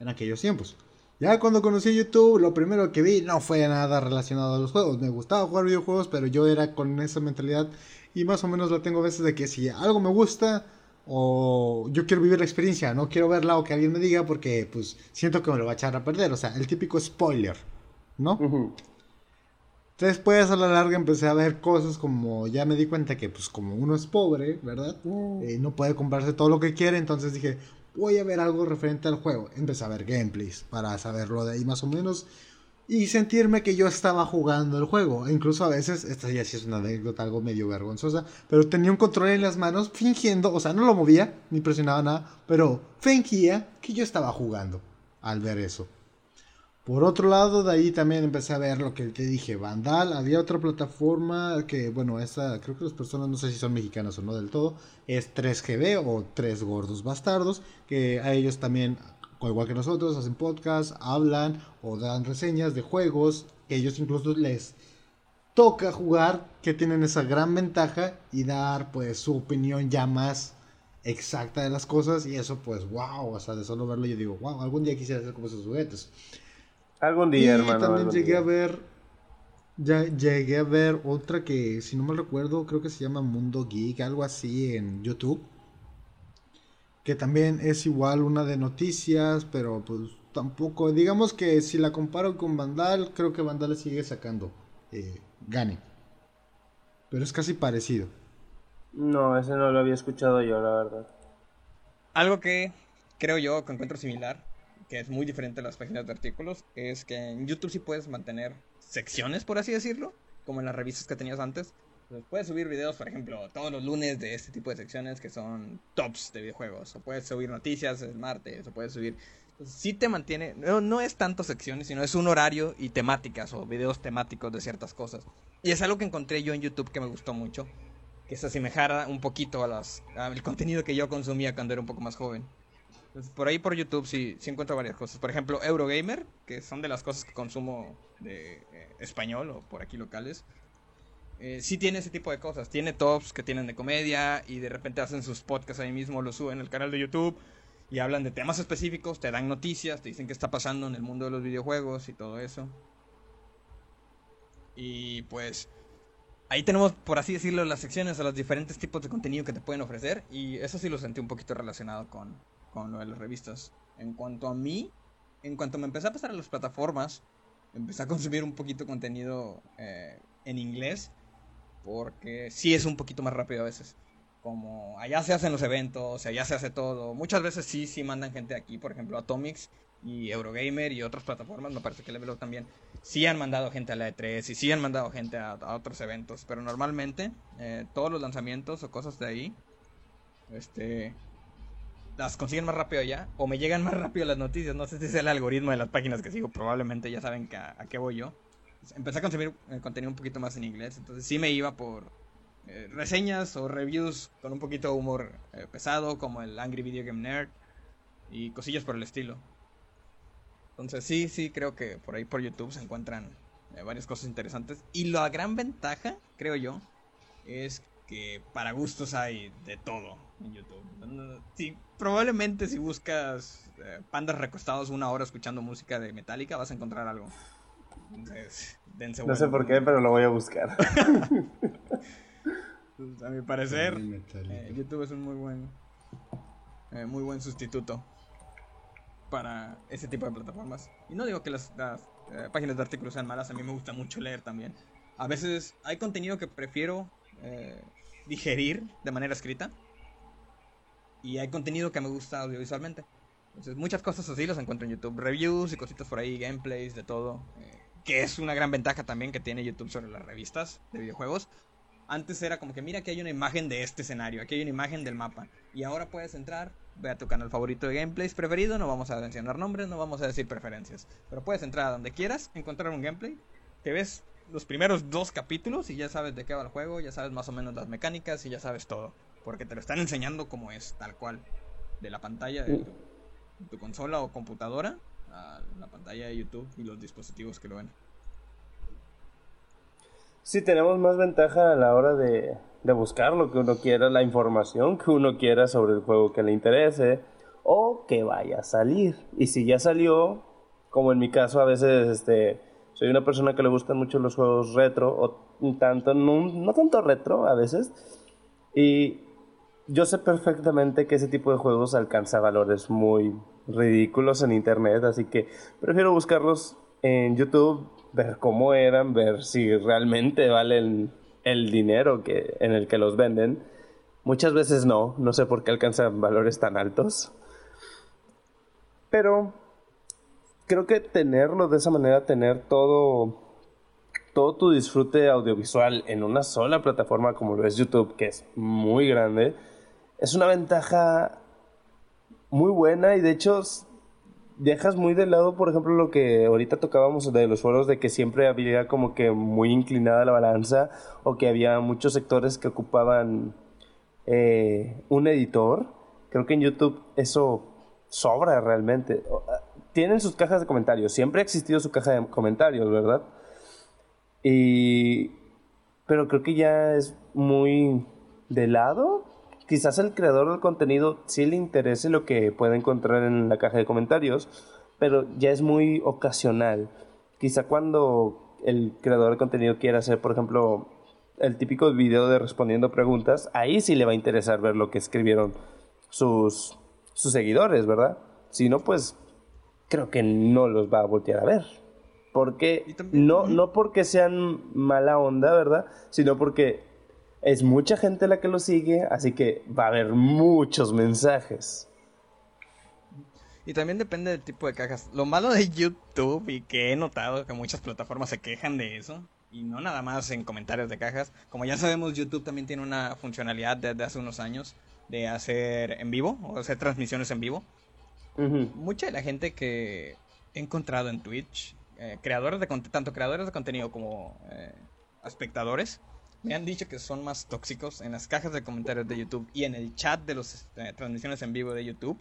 en aquellos tiempos. Ya cuando conocí YouTube, lo primero que vi no fue nada relacionado a los juegos. Me gustaba jugar videojuegos, pero yo era con esa mentalidad y más o menos la tengo a veces de que si algo me gusta o yo quiero vivir la experiencia, no quiero verla o que alguien me diga porque pues siento que me lo va a echar a perder. O sea, el típico spoiler, ¿no? Después a la larga empecé a ver cosas como ya me di cuenta que pues como uno es pobre, ¿verdad? Mm. Eh, no puede comprarse todo lo que quiere, entonces dije, voy a ver algo referente al juego. Empecé a ver gameplays para saberlo de ahí más o menos y sentirme que yo estaba jugando el juego. E incluso a veces, esta ya sí es una anécdota algo medio vergonzosa, pero tenía un control en las manos fingiendo, o sea, no lo movía ni presionaba nada, pero fingía que yo estaba jugando al ver eso. Por otro lado, de ahí también empecé a ver lo que te dije, Vandal. Había otra plataforma que, bueno, esa, creo que las personas no sé si son mexicanas o no del todo, es 3GB o Tres Gordos Bastardos, que a ellos también, igual que nosotros, hacen podcast, hablan o dan reseñas de juegos, que ellos incluso les toca jugar, que tienen esa gran ventaja y dar pues su opinión ya más exacta de las cosas y eso pues wow, o sea, de solo verlo yo digo, wow, algún día quisiera hacer como esos juguetes. Algún día, y También llegué a ver. Ya llegué a ver otra que, si no me recuerdo, creo que se llama Mundo Geek, algo así en YouTube. Que también es igual una de noticias, pero pues tampoco. Digamos que si la comparo con Vandal, creo que Vandal sigue sacando eh, Gane. Pero es casi parecido. No, ese no lo había escuchado yo, la verdad. Algo que creo yo que encuentro similar que es muy diferente a las páginas de artículos, es que en YouTube sí puedes mantener secciones, por así decirlo, como en las revistas que tenías antes. puedes subir videos, por ejemplo, todos los lunes de este tipo de secciones que son tops de videojuegos. O puedes subir noticias el martes, o puedes subir... sí te mantiene... No, no es tanto secciones, sino es un horario y temáticas o videos temáticos de ciertas cosas. Y es algo que encontré yo en YouTube que me gustó mucho. Que se asemejara un poquito a las, al contenido que yo consumía cuando era un poco más joven por ahí por YouTube sí, sí encuentro varias cosas. Por ejemplo, Eurogamer, que son de las cosas que consumo de eh, español o por aquí locales. Eh, sí tiene ese tipo de cosas. Tiene tops que tienen de comedia y de repente hacen sus podcasts ahí mismo, lo suben al canal de YouTube y hablan de temas específicos, te dan noticias, te dicen qué está pasando en el mundo de los videojuegos y todo eso. Y pues ahí tenemos, por así decirlo, las secciones de los diferentes tipos de contenido que te pueden ofrecer y eso sí lo sentí un poquito relacionado con, con lo de las revistas. En cuanto a mí, en cuanto me empecé a pasar a las plataformas, empecé a consumir un poquito contenido eh, en inglés, porque sí es un poquito más rápido a veces. Como allá se hacen los eventos, allá se hace todo. Muchas veces sí, sí mandan gente aquí, por ejemplo, Atomics y Eurogamer y otras plataformas, me parece que Level Up también, sí han mandado gente a la E3 y sí han mandado gente a, otros eventos, pero normalmente eh, todos los lanzamientos o cosas de ahí, este, las consiguen más rápido ya, o me llegan más rápido las noticias, no sé si es el algoritmo de las páginas que sigo, probablemente ya saben a, qué voy yo. Empecé a consumir el contenido un poquito más en inglés, entonces sí me iba por eh, reseñas o reviews con un poquito de humor eh, pesado, como el Angry Video Game Nerd y cosillas por el estilo. Entonces sí, sí, creo que por ahí por YouTube se encuentran eh, varias cosas interesantes. Y la gran ventaja, creo yo, es que para gustos hay de todo en YouTube. Sí, probablemente si buscas pandas recostados una hora escuchando música de Metallica vas a encontrar algo. Entonces, dense No sé por qué, pero lo voy a buscar. a mi parecer, eh, YouTube es un muy buen, eh, muy buen sustituto para ese tipo de plataformas. Y no digo que las, eh, páginas de artículos sean malas, a mí me gusta mucho leer también. A veces hay contenido que prefiero digerir de manera escrita y hay contenido que me gusta audiovisualmente. Entonces, muchas cosas así las encuentro en YouTube. Reviews y cositas por ahí, gameplays, de todo. que es una gran ventaja también que tiene YouTube sobre las revistas de videojuegos. Antes era como que mira que hay una imagen de este escenario, aquí hay una imagen del mapa. Y ahora puedes entrar, ve a tu canal favorito de gameplays preferido, no vamos a mencionar nombres, no vamos a decir preferencias. Pero puedes entrar a donde quieras, encontrar un gameplay, te ves los primeros dos capítulos y ya sabes de qué va el juego, ya sabes más o menos las mecánicas y ya sabes todo. Porque te lo están enseñando como es, tal cual. De la pantalla de tu consola o computadora a la pantalla de YouTube y los dispositivos que lo ven. Sí, tenemos más ventaja a la hora de, buscar lo que uno quiera, la información que uno quiera sobre el juego que le interese o que vaya a salir. Y si ya salió, como en mi caso a veces este, soy una persona que le gustan mucho los juegos retro o tanto, no, no tanto retro a veces. Y yo sé perfectamente que ese tipo de juegos alcanza valores muy ridículos en internet, así que prefiero buscarlos en YouTube ver cómo eran, ver si realmente valen el dinero que, en el que los venden. Muchas veces no, no sé por qué alcanzan valores tan altos. Pero creo que tenerlo de esa manera, tener todo, todo tu disfrute audiovisual en una sola plataforma como lo es YouTube, que es muy grande, es una ventaja muy buena y de hecho dejas muy de lado, por ejemplo, lo que ahorita tocábamos de los foros, de que siempre había como que muy inclinada la balanza o que había muchos sectores que ocupaban eh, un editor. Creo que en YouTube eso sobra realmente. Tienen sus cajas de comentarios, siempre ha existido su caja de comentarios, ¿verdad? Y... Pero creo que ya es muy de lado quizás el creador del contenido sí le interese lo que puede encontrar en la caja de comentarios, pero ya es muy ocasional. Quizá cuando el creador de contenido quiera hacer, por ejemplo, el típico video de respondiendo preguntas, ahí sí le va a interesar ver lo que escribieron sus, sus seguidores, ¿verdad? Si no, pues creo que no los va a voltear a ver. Porque no, no porque sean mala onda, ¿verdad? Sino porque es mucha gente la que lo sigue, así que va a haber muchos mensajes. Y también depende del tipo de cajas. Lo malo de YouTube y que he notado que muchas plataformas se quejan de eso, y no nada más en comentarios de cajas. Como ya sabemos, YouTube también tiene una funcionalidad desde hace unos años de hacer en vivo o hacer transmisiones en vivo. Mucha de la gente que he encontrado en Twitch, eh, creadores de tanto creadores de contenido como eh, espectadores, me han dicho que son más tóxicos en las cajas de comentarios de YouTube y en el chat de las este, transmisiones en vivo de YouTube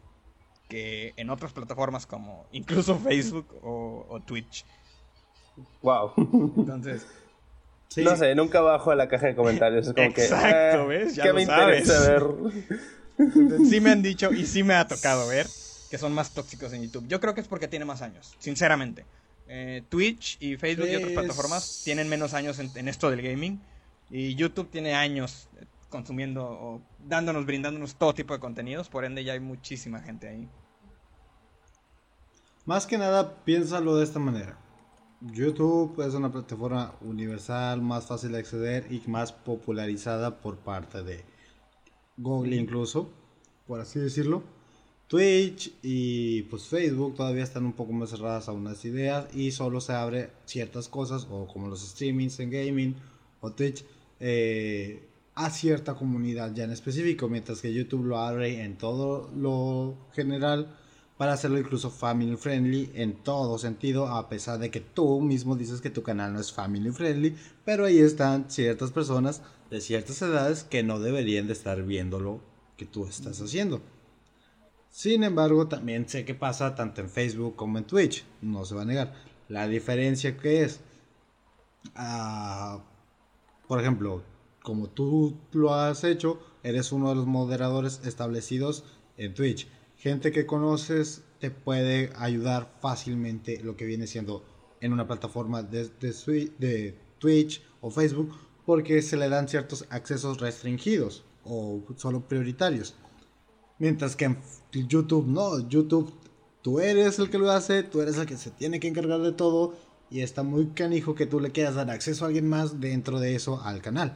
que en otras plataformas como incluso Facebook o, Twitch. Wow. Entonces. No sé, nunca bajo a la caja de comentarios. Es como Exacto, que, ¿ves? Ya ¿Qué me interesa ver? sí me han dicho y sí me ha tocado ver que son más tóxicos en YouTube. Yo creo que es porque tiene más años, sinceramente. Eh, Twitch y Facebook y otras plataformas tienen menos años en, esto del gaming y YouTube tiene años eh, consumiendo o dándonos, brindándonos todo tipo de contenidos, por ende ya hay muchísima gente ahí. Más que nada, piénsalo de esta manera. YouTube es una plataforma universal, más fácil de acceder y más popularizada por parte de Google incluso, por así decirlo. Twitch y pues Facebook todavía están un poco más cerradas a unas ideas y solo se abre ciertas cosas o como los streamings en gaming o Twitch eh, a cierta comunidad ya en específico, mientras que YouTube lo abre en todo lo general para hacerlo incluso family friendly en todo sentido, a pesar de que tú mismo dices que tu canal no es family friendly, pero ahí están ciertas personas de ciertas edades que no deberían de estar viendo lo que tú estás haciendo. Sin embargo, también sé que pasa tanto en Facebook como en Twitch, no se va a negar. La diferencia que es, ah, por ejemplo, como tú lo has hecho, eres uno de los moderadores establecidos en Twitch. Gente que conoces te puede ayudar fácilmente lo que viene siendo en una plataforma de, de, Twitch o Facebook porque se le dan ciertos accesos restringidos o solo prioritarios. Mientras que en YouTube no, YouTube tú eres el que lo hace, tú eres el que se tiene que encargar de todo y está muy canijo que tú le quieras dar acceso a alguien más dentro de eso al canal.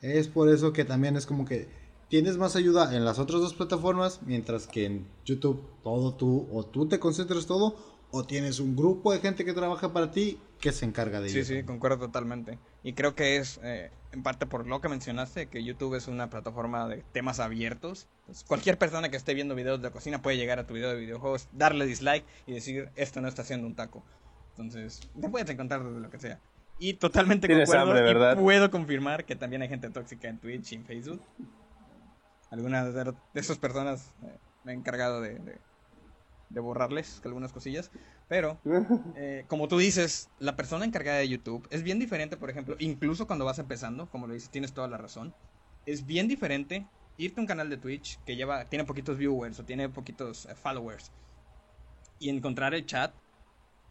Es por eso que también es como que tienes más ayuda en las otras dos plataformas, mientras que en YouTube todo tú o tú te concentras todo o tienes un grupo de gente que trabaja para ti que se encarga de ello. Sí, sí, concuerdo totalmente. Y creo que es eh, en parte por lo que mencionaste, que YouTube es una plataforma de temas abiertos. cualquier persona que esté viendo videos de cocina puede llegar a tu video de videojuegos, darle dislike y decir, esto no está haciendo un taco. Entonces, te puedes encontrar desde lo que sea. Y totalmente concuerdo. y puedo confirmar que también hay gente tóxica en Twitch y en Facebook. Algunas de, esas personas eh, me he encargado de, de, borrarles algunas cosillas. Pero, eh, como tú dices, la persona encargada de YouTube es bien diferente, por ejemplo, incluso cuando vas empezando, como lo dices, tienes toda la razón. Es bien diferente irte a un canal de Twitch que lleva, tiene poquitos viewers o tiene poquitos eh, followers y encontrar el chat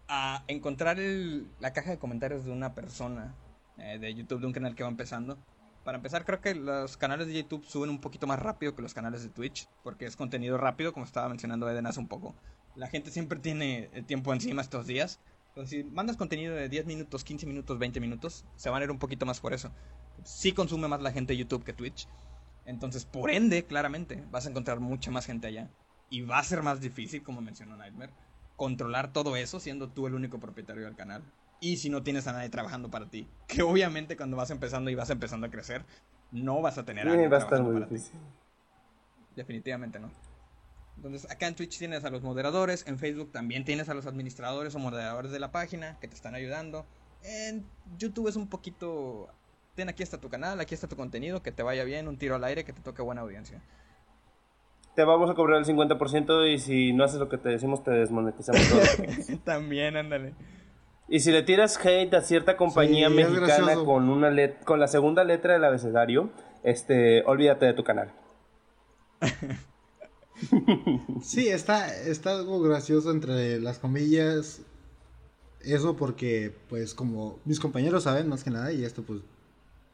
a encontrar la caja de comentarios de una persona eh, de YouTube, de un canal que va empezando. Para empezar, creo que los canales de YouTube suben un poquito más rápido que los canales de Twitch, porque es contenido rápido, como estaba mencionando Eden hace un poco. La gente siempre tiene el tiempo encima estos días. Entonces, si mandas contenido de 10 minutos, 15 minutos, 20 minutos, se van a ir un poquito más por eso. Sí consume más la gente YouTube que Twitch. Entonces, por ende, claramente, vas a encontrar mucha más gente allá. Y va a ser más difícil, como mencionó Nightmare, controlar todo eso siendo tú el único propietario del canal. Y si no tienes a nadie trabajando para ti. Que obviamente cuando vas empezando y vas empezando a crecer, no vas a tener a nadie. va a estar muy difícil. Definitivamente no. Entonces, acá en Twitch tienes a los moderadores, en Facebook también tienes a los administradores o moderadores de la página que te están ayudando. En YouTube es un poquito. Ten aquí está tu canal, aquí está tu contenido, que te vaya bien, un tiro al aire, que te toque buena audiencia te vamos a cobrar el 50% y si no haces lo que te decimos te desmonetizamos todo. También, ándale. Y si le tiras hate a cierta compañía mexicana con una con la segunda letra del abecedario, este, olvídate de tu canal. sí, está, está algo gracioso entre las comillas. Eso porque, pues, como mis compañeros saben más que nada, y esto pues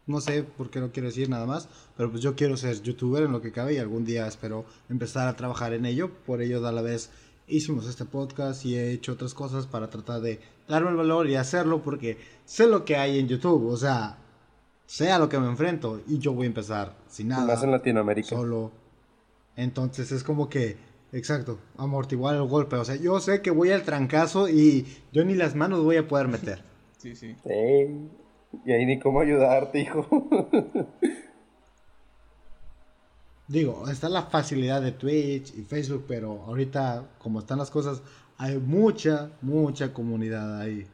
no sé por qué no quiero decir nada más, pero pues yo quiero ser youtuber en lo que cabe y algún día espero empezar a trabajar en ello. Por ello, a la vez hicimos este podcast y he hecho otras cosas para tratar de darme el valor y hacerlo porque sé lo que hay en YouTube, o sea, sé a lo que me enfrento y yo voy a empezar sin nada. Más en Latinoamérica. Solo. Entonces es como que, exacto, amortiguar el golpe. O sea, yo sé que voy al trancazo y yo ni las manos voy a poder meter. Sí, sí. Y ahí ni cómo ayudarte, hijo. Digo, está la facilidad de Twitch y Facebook, pero ahorita, como están las cosas, hay mucha, mucha comunidad ahí.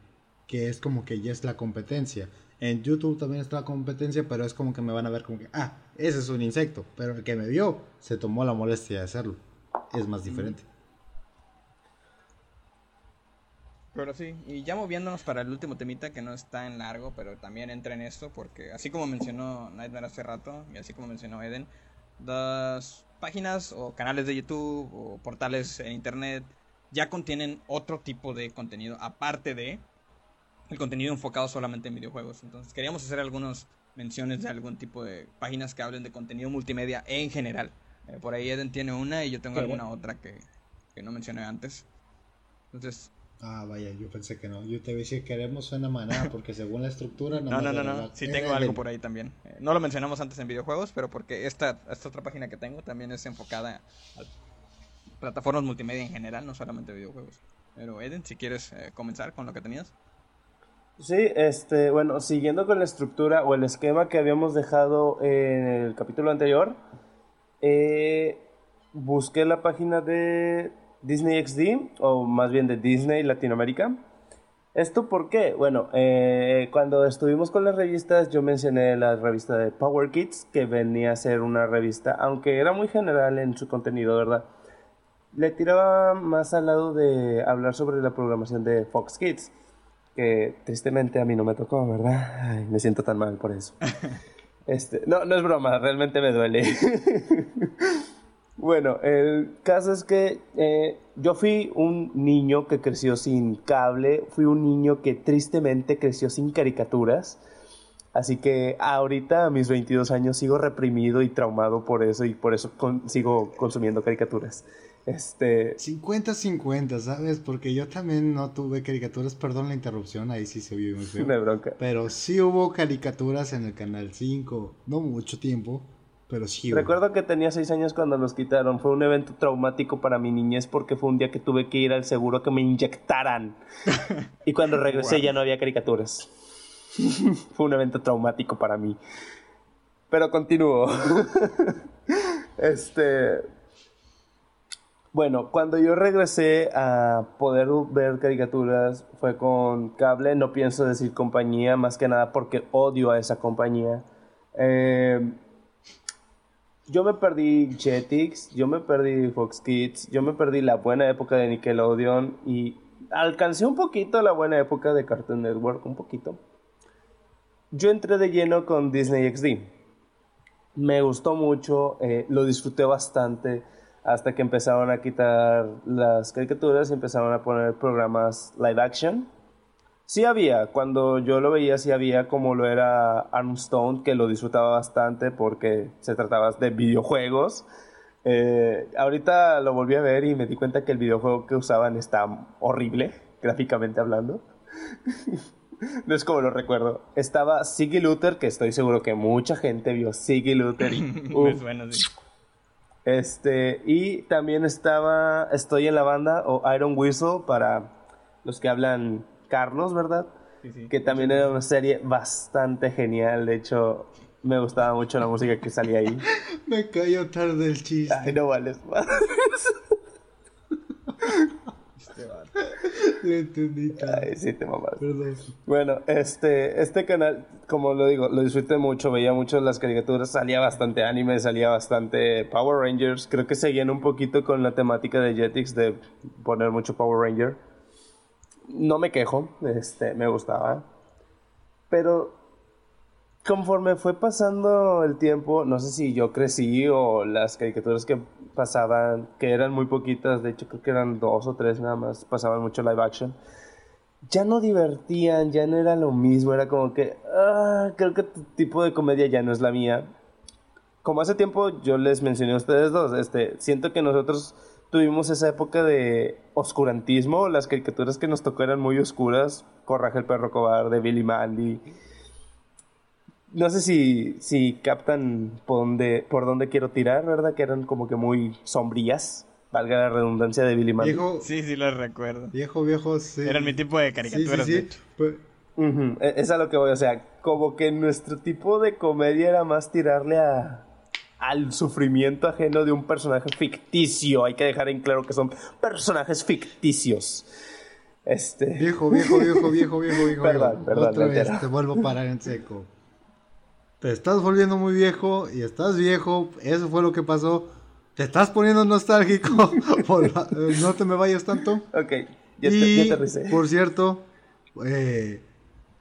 Que es como que ya es la competencia. En YouTube también está la competencia, pero es como que me van a ver como que, ah, ese es un insecto. Pero el que me vio se tomó la molestia de hacerlo. Es más diferente. Pero sí, y ya moviéndonos para el último temita que no está en largo, pero también entra en esto, porque así como mencionó Nightmare hace rato, y así como mencionó Eden, las páginas o canales de YouTube o portales en internet ya contienen otro tipo de contenido, aparte de el contenido enfocado solamente en videojuegos. Entonces queríamos hacer algunas menciones de algún tipo de páginas que hablen de contenido multimedia en general. Eh, por ahí Eden tiene una y yo tengo alguna otra que, que no mencioné antes. Entonces, Ah, vaya, yo pensé que no. Yo te decía, queremos suena manada porque según la estructura... No, no, no, no. Sí tengo algo por ahí también. Eh, no lo mencionamos antes en videojuegos, pero porque esta, esta otra página que tengo también es enfocada plataformas multimedia en general, no solamente videojuegos. Pero Eden, si quieres eh, comenzar con lo que tenías. Sí, este, bueno, siguiendo con la estructura o el esquema que habíamos dejado en el capítulo anterior, eh, busqué la página de Disney XD, o más bien de Disney Latinoamérica. ¿Esto por qué? Bueno, eh, cuando estuvimos con las revistas, yo mencioné la revista de Power Kids, que venía a ser una revista, aunque era muy general en su contenido, ¿verdad? Le tiraba más al lado de hablar sobre la programación de Fox Kids, que tristemente a mí no me tocó, ¿verdad? Ay, me siento tan mal por eso. Este, no, no es broma, realmente me duele. Bueno, el caso es que eh, yo fui un niño que creció sin cable, fui un niño que tristemente creció sin caricaturas, así que ahorita a mis 22 años sigo reprimido y traumado por eso y por eso sigo consumiendo caricaturas. Este... 50-50, ¿sabes? Porque yo también no tuve caricaturas, perdón la interrupción, ahí sí se vio muy feo. bronca. Pero sí hubo caricaturas en el Canal 5, no mucho tiempo pero sí. Recuerdo que tenía seis años cuando los quitaron. Fue un evento traumático para mi niñez porque fue un día que tuve que ir al seguro que me inyectaran. y cuando regresé ya no había caricaturas. fue un evento traumático para mí. Pero continúo. este. Bueno, cuando yo regresé a poder ver caricaturas fue con cable. No pienso decir compañía, más que nada porque odio a esa compañía. Eh yo me perdí Jetix, yo me perdí Fox Kids, yo me perdí la buena época de Nickelodeon y alcancé un poquito la buena época de Cartoon Network, un poquito. Yo entré de lleno con Disney XD. Me gustó mucho, eh, lo disfruté bastante hasta que empezaron a quitar las caricaturas y empezaron a poner programas live action Sí había, cuando yo lo veía sí había como lo era Armstone, que lo disfrutaba bastante porque se trataba de videojuegos. Eh, ahorita lo volví a ver y me di cuenta que el videojuego que usaban está horrible, gráficamente hablando. no es como lo recuerdo. Estaba Siggy Luther, que estoy seguro que mucha gente vio Siggy Luther. Este, y también estaba Estoy en la banda o Iron Whistle para los que hablan Carlos, ¿verdad? Sí, sí. Que también era una serie bastante genial. De hecho, me gustaba mucho la música que salía ahí. me cayó tarde el chiste. Ay, no vales Le entendí. Ay, sí, te mamas. Perdón. Bueno, este, este canal, como lo digo, lo disfruté mucho, veía mucho las caricaturas, salía bastante anime, salía bastante Power Rangers. Creo que seguían un poquito con la temática de Jetix de poner mucho Power Ranger no me quejo, este, me gustaba. Pero conforme fue pasando el tiempo, no sé si yo crecí o las caricaturas que pasaban, que eran muy poquitas, de hecho creo que eran dos o tres nada más, pasaban mucho live action, ya no divertían, ya no era lo mismo, era como que, ah, creo que tu tipo de comedia ya no es la mía. Como hace tiempo yo les mencioné a ustedes dos, este, siento que nosotros tuvimos esa época de oscurantismo, las caricaturas que nos tocó eran muy oscuras, Corraje el perro cobarde, Billy Mandy. No sé si, si captan por dónde, por dónde quiero tirar, ¿verdad? Que eran como que muy sombrías. Valga la redundancia de Billy Mandy. sí, sí, lo recuerdo. Viejo, viejo, sí. Eran mi tipo de caricaturas, de hecho. Pues... E, es a lo que voy, o sea, como que nuestro tipo de comedia era más tirarle a, al sufrimiento ajeno de un personaje ficticio. Hay que dejar en claro que son personajes ficticios. Este... Viejo, viejo, viejo, viejo, viejo, viejo. perdón, perdón. Otra vez te vuelvo a parar en seco. Te estás volviendo muy viejo y estás viejo. Eso fue lo que pasó. Te estás poniendo nostálgico. no te me vayas tanto. Ok, ya, te, ya Por cierto, eh,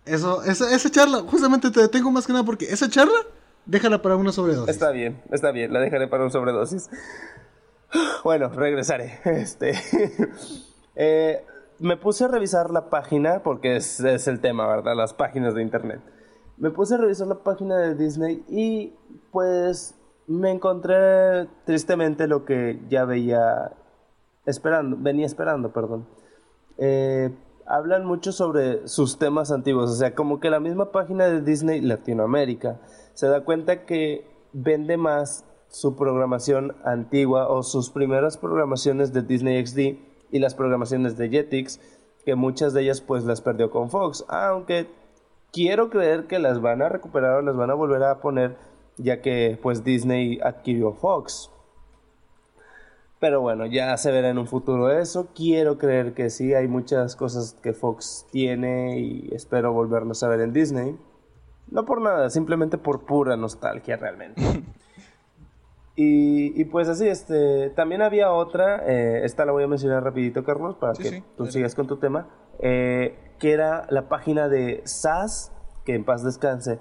eso, esa, esa charla, justamente te detengo más que nada porque esa charla Déjala para una sobredosis. Está bien, está bien, la dejaré para una sobredosis. Bueno, regresaré. Este, eh, me puse a revisar la página, porque es, es, el tema, ¿verdad? Las páginas de internet. Me puse a revisar la página de Disney y pues me encontré tristemente lo que ya veía esperando, venía esperando, perdón. Eh, hablan mucho sobre sus temas antiguos, o sea, como que la misma página de Disney Latinoamérica se da cuenta que vende más su programación antigua o sus primeras programaciones de Disney XD y las programaciones de Jetix, que muchas de ellas pues las perdió con Fox, aunque quiero creer que las van a recuperar o las van a volver a poner ya que pues Disney adquirió Fox. Pero bueno, ya se verá en un futuro eso. Quiero creer que sí, hay muchas cosas que Fox tiene y espero volverlos a ver en Disney. No por nada, simplemente por pura nostalgia realmente. y, pues así, este, también había otra, eh, esta la voy a mencionar rapidito Carlos, para que tú sigas con tu tema, eh, que era la página de SAS, que en paz descanse.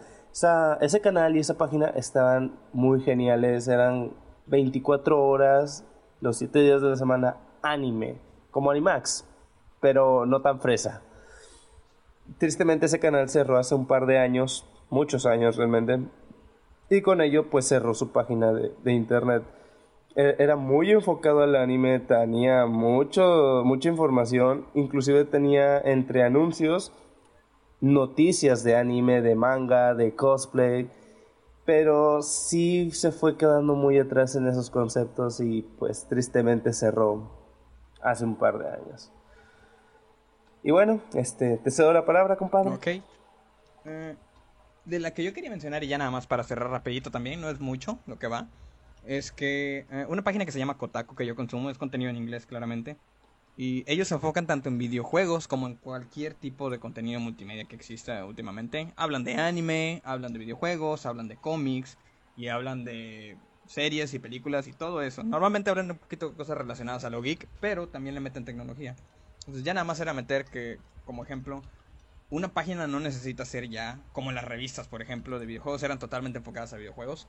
ese canal y esa página estaban muy geniales, eran 24 horas los 7 días de la semana anime, como Animax, pero no tan fresa. Tristemente ese canal cerró hace un par de años, muchos años realmente, y con ello pues cerró su página de, internet. E, era muy enfocado al anime, tenía mucho, mucha información, inclusive tenía entre anuncios noticias de anime, de manga, de cosplay, pero sí se fue quedando muy atrás en esos conceptos y pues tristemente cerró hace un par de años. Y bueno, este, te cedo la palabra, compadre. Ok. Eh, de la que yo quería mencionar, y ya nada más para cerrar rapidito también, no es mucho lo que va, es que eh, una página que se llama Kotaku que yo consumo, es contenido en inglés claramente, y ellos se enfocan tanto en videojuegos como en cualquier tipo de contenido multimedia que exista últimamente. Hablan de anime, hablan de videojuegos, hablan de cómics y hablan de series y películas y todo eso. Normalmente hablan un poquito de cosas relacionadas a lo geek, pero también le meten tecnología. Entonces ya nada más era meter que, como ejemplo, una página no necesita ser ya como las revistas, por ejemplo, de videojuegos, eran totalmente enfocadas a videojuegos.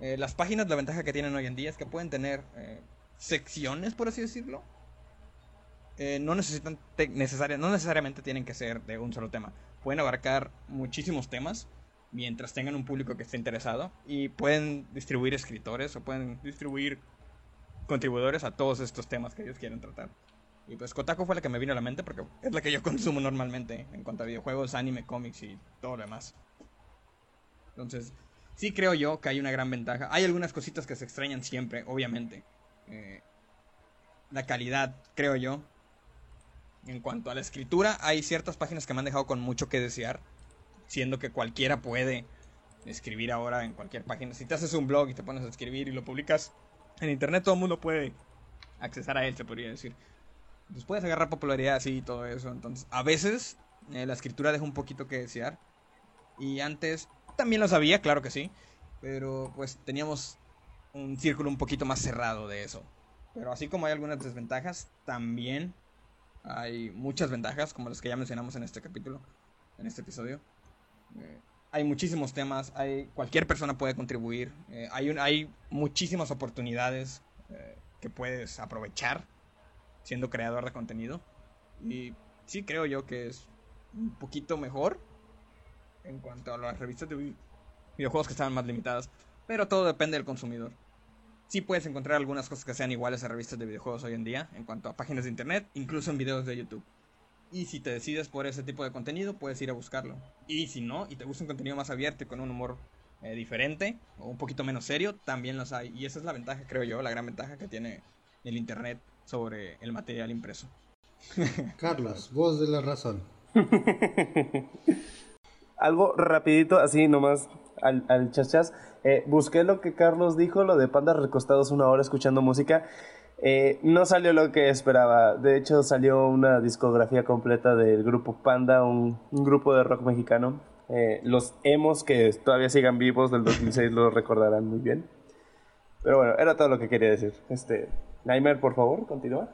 Eh, las páginas, la ventaja que tienen hoy en día es que pueden tener eh, secciones, por así decirlo, eh, no necesitan no necesariamente tienen que ser de un solo tema. Pueden abarcar muchísimos temas mientras tengan un público que esté interesado y pueden distribuir escritores o pueden distribuir contribuidores a todos estos temas que ellos quieren tratar. Y pues Kotaku fue la que me vino a la mente porque es la que yo consumo normalmente en cuanto a videojuegos, anime, cómics y todo lo demás. Entonces, sí creo yo que hay una gran ventaja. Hay algunas cositas que se extrañan siempre, obviamente. Eh, la calidad, creo yo, en cuanto a la escritura, hay ciertas páginas que me han dejado con mucho que desear, siendo que cualquiera puede escribir ahora en cualquier página. Si te haces un blog y te pones a escribir y lo publicas en internet, todo el mundo puede accesar a él, se podría decir. Entonces puedes agarrar popularidad así y todo eso. Entonces, a veces eh, la escritura deja un poquito que desear. Y antes también lo sabía, claro que sí. Pero pues teníamos un círculo un poquito más cerrado de eso. Pero así como hay algunas desventajas, también hay muchas ventajas, como las que ya mencionamos en este capítulo, en este episodio. Eh, hay muchísimos temas, hay, cualquier persona puede contribuir, eh, hay, hay muchísimas oportunidades eh, que puedes aprovechar siendo creador de contenido. Y sí creo yo que es un poquito mejor en cuanto a las revistas de videojuegos que estaban más limitadas, pero todo depende del consumidor sí puedes encontrar algunas cosas que sean iguales a revistas de videojuegos hoy en día, en cuanto a páginas de internet, incluso en videos de YouTube. Y si te decides por ese tipo de contenido, puedes ir a buscarlo. Y si no, y te gusta un contenido más abierto y con un humor eh, diferente, o un poquito menos serio, también los hay. Y esa es la ventaja, creo yo, la gran ventaja que tiene el internet sobre el material impreso. Carlos, voz de la razón. Algo rapidito, así nomás al, al chas eh, busqué lo que Carlos dijo, lo de pandas recostados una hora escuchando música. Eh, no salió lo que esperaba. De hecho, salió una discografía completa del grupo Panda, un, grupo de rock mexicano. Eh, los emos que todavía sigan vivos del 2006 lo recordarán muy bien. Pero bueno, era todo lo que quería decir. Este, Nightmare, por favor, continúa.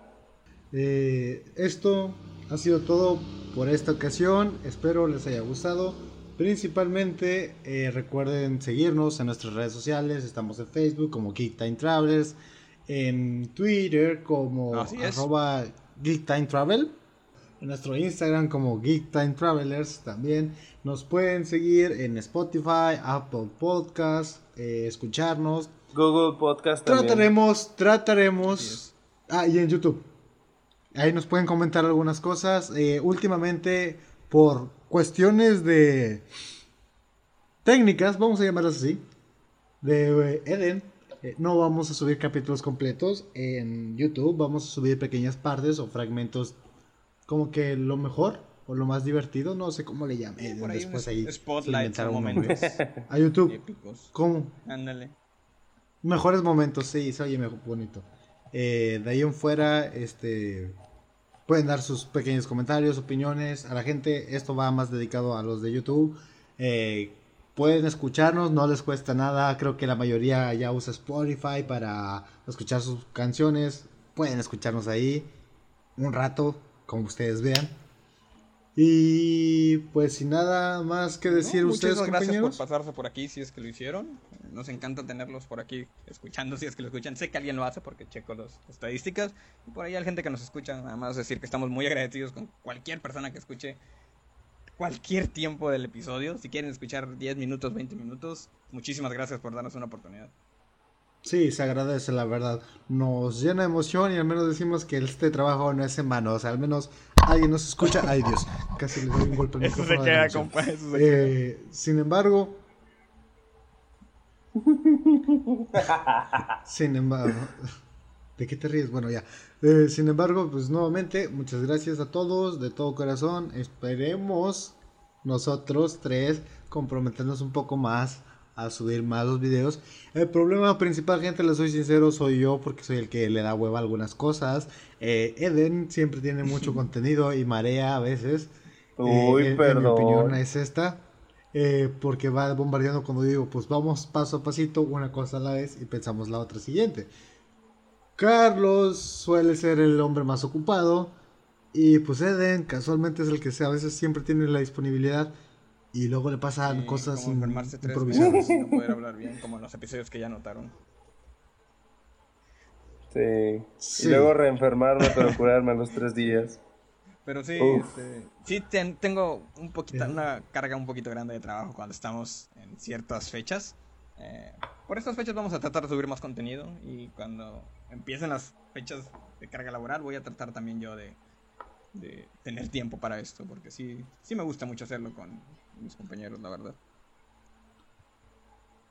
esto ha sido todo por esta ocasión. Espero les haya gustado. Principalmente eh, recuerden seguirnos en nuestras redes sociales. Estamos en Facebook como Geek Time Travelers, en Twitter como arroba Geek Time Travel, en nuestro Instagram como Geek Time Travelers también. Nos pueden seguir en Spotify, Apple Podcast, eh, escucharnos. Google Podcast también. Trataremos, trataremos. Ah, y en YouTube. Ahí nos pueden comentar algunas cosas. Eh, últimamente, por cuestiones de técnicas, vamos a llamarlas así, de eh, Eden, Eh, no vamos a subir capítulos completos en YouTube, vamos a subir pequeñas partes o fragmentos como que lo mejor o lo más divertido, no sé cómo le llamen. Por ahí Después ahí spotlight momentos. A YouTube. épicos. ¿Cómo? Ándale. Mejores momentos, sí, se oye mejor, bonito. Eh, de ahí en fuera, este, pueden dar sus pequeños comentarios, opiniones a la gente. Esto va más dedicado a los de YouTube. Eh, pueden escucharnos, no les cuesta nada. Creo que la mayoría ya usa Spotify para escuchar sus canciones. Pueden escucharnos ahí un rato, como ustedes vean. Y pues sin nada más que decir No, ustedes, Muchísimas gracias compañeros. por pasarse por aquí si es que lo hicieron. Nos encanta tenerlos por aquí escuchando si es que lo escuchan. Sé que alguien lo hace porque checo las estadísticas. Y por ahí hay gente que nos escucha. Nada más decir que estamos muy agradecidos con cualquier persona que escuche cualquier tiempo del episodio. Si quieren escuchar 10 minutos, 20 minutos, muchísimas gracias por darnos una oportunidad. Sí, se agradece, la verdad. Nos llena de emoción y al menos decimos que este trabajo no es en vano. O sea, al menos alguien nos escucha. Ay, Dios. Casi le doy un golpe al Eso se micrófono queda, compa. Eso se queda. Eh, sin embargo. sin embargo. ¿De qué te ríes? Bueno, ya. Eh, sin embargo, pues nuevamente, muchas gracias a todos, de todo corazón. Esperemos nosotros tres comprometernos un poco más a subir más los videos. El problema principal, gente, les soy sincero, soy yo porque soy el que le da hueva a algunas cosas. Eh, Eden siempre tiene mucho contenido y marea a veces. Uy, Eh, mi opinión es esta. eh, porque va bombardeando cuando digo, pues vamos paso a pasito, una cosa a la vez y pensamos la otra siguiente. Carlos suele ser el hombre más ocupado. Y pues Eden casualmente es el que a veces siempre tiene la disponibilidad. Y luego le pasan Sí, cosas como enfermarse tres improvisadas. veces y no poder hablar bien, como en los episodios que ya notaron. Sí. Sí. Y luego reenfermarme, pero curarme a los tres días. Pero sí, este, sí ten- tengo un poquito, una carga un poquito grande de trabajo cuando estamos en ciertas fechas. Eh, por estas fechas vamos a tratar de subir más contenido y cuando empiecen las fechas de carga laboral voy a tratar también yo de, de tener tiempo para esto, porque sí, sí me gusta mucho hacerlo con mis compañeros, la verdad.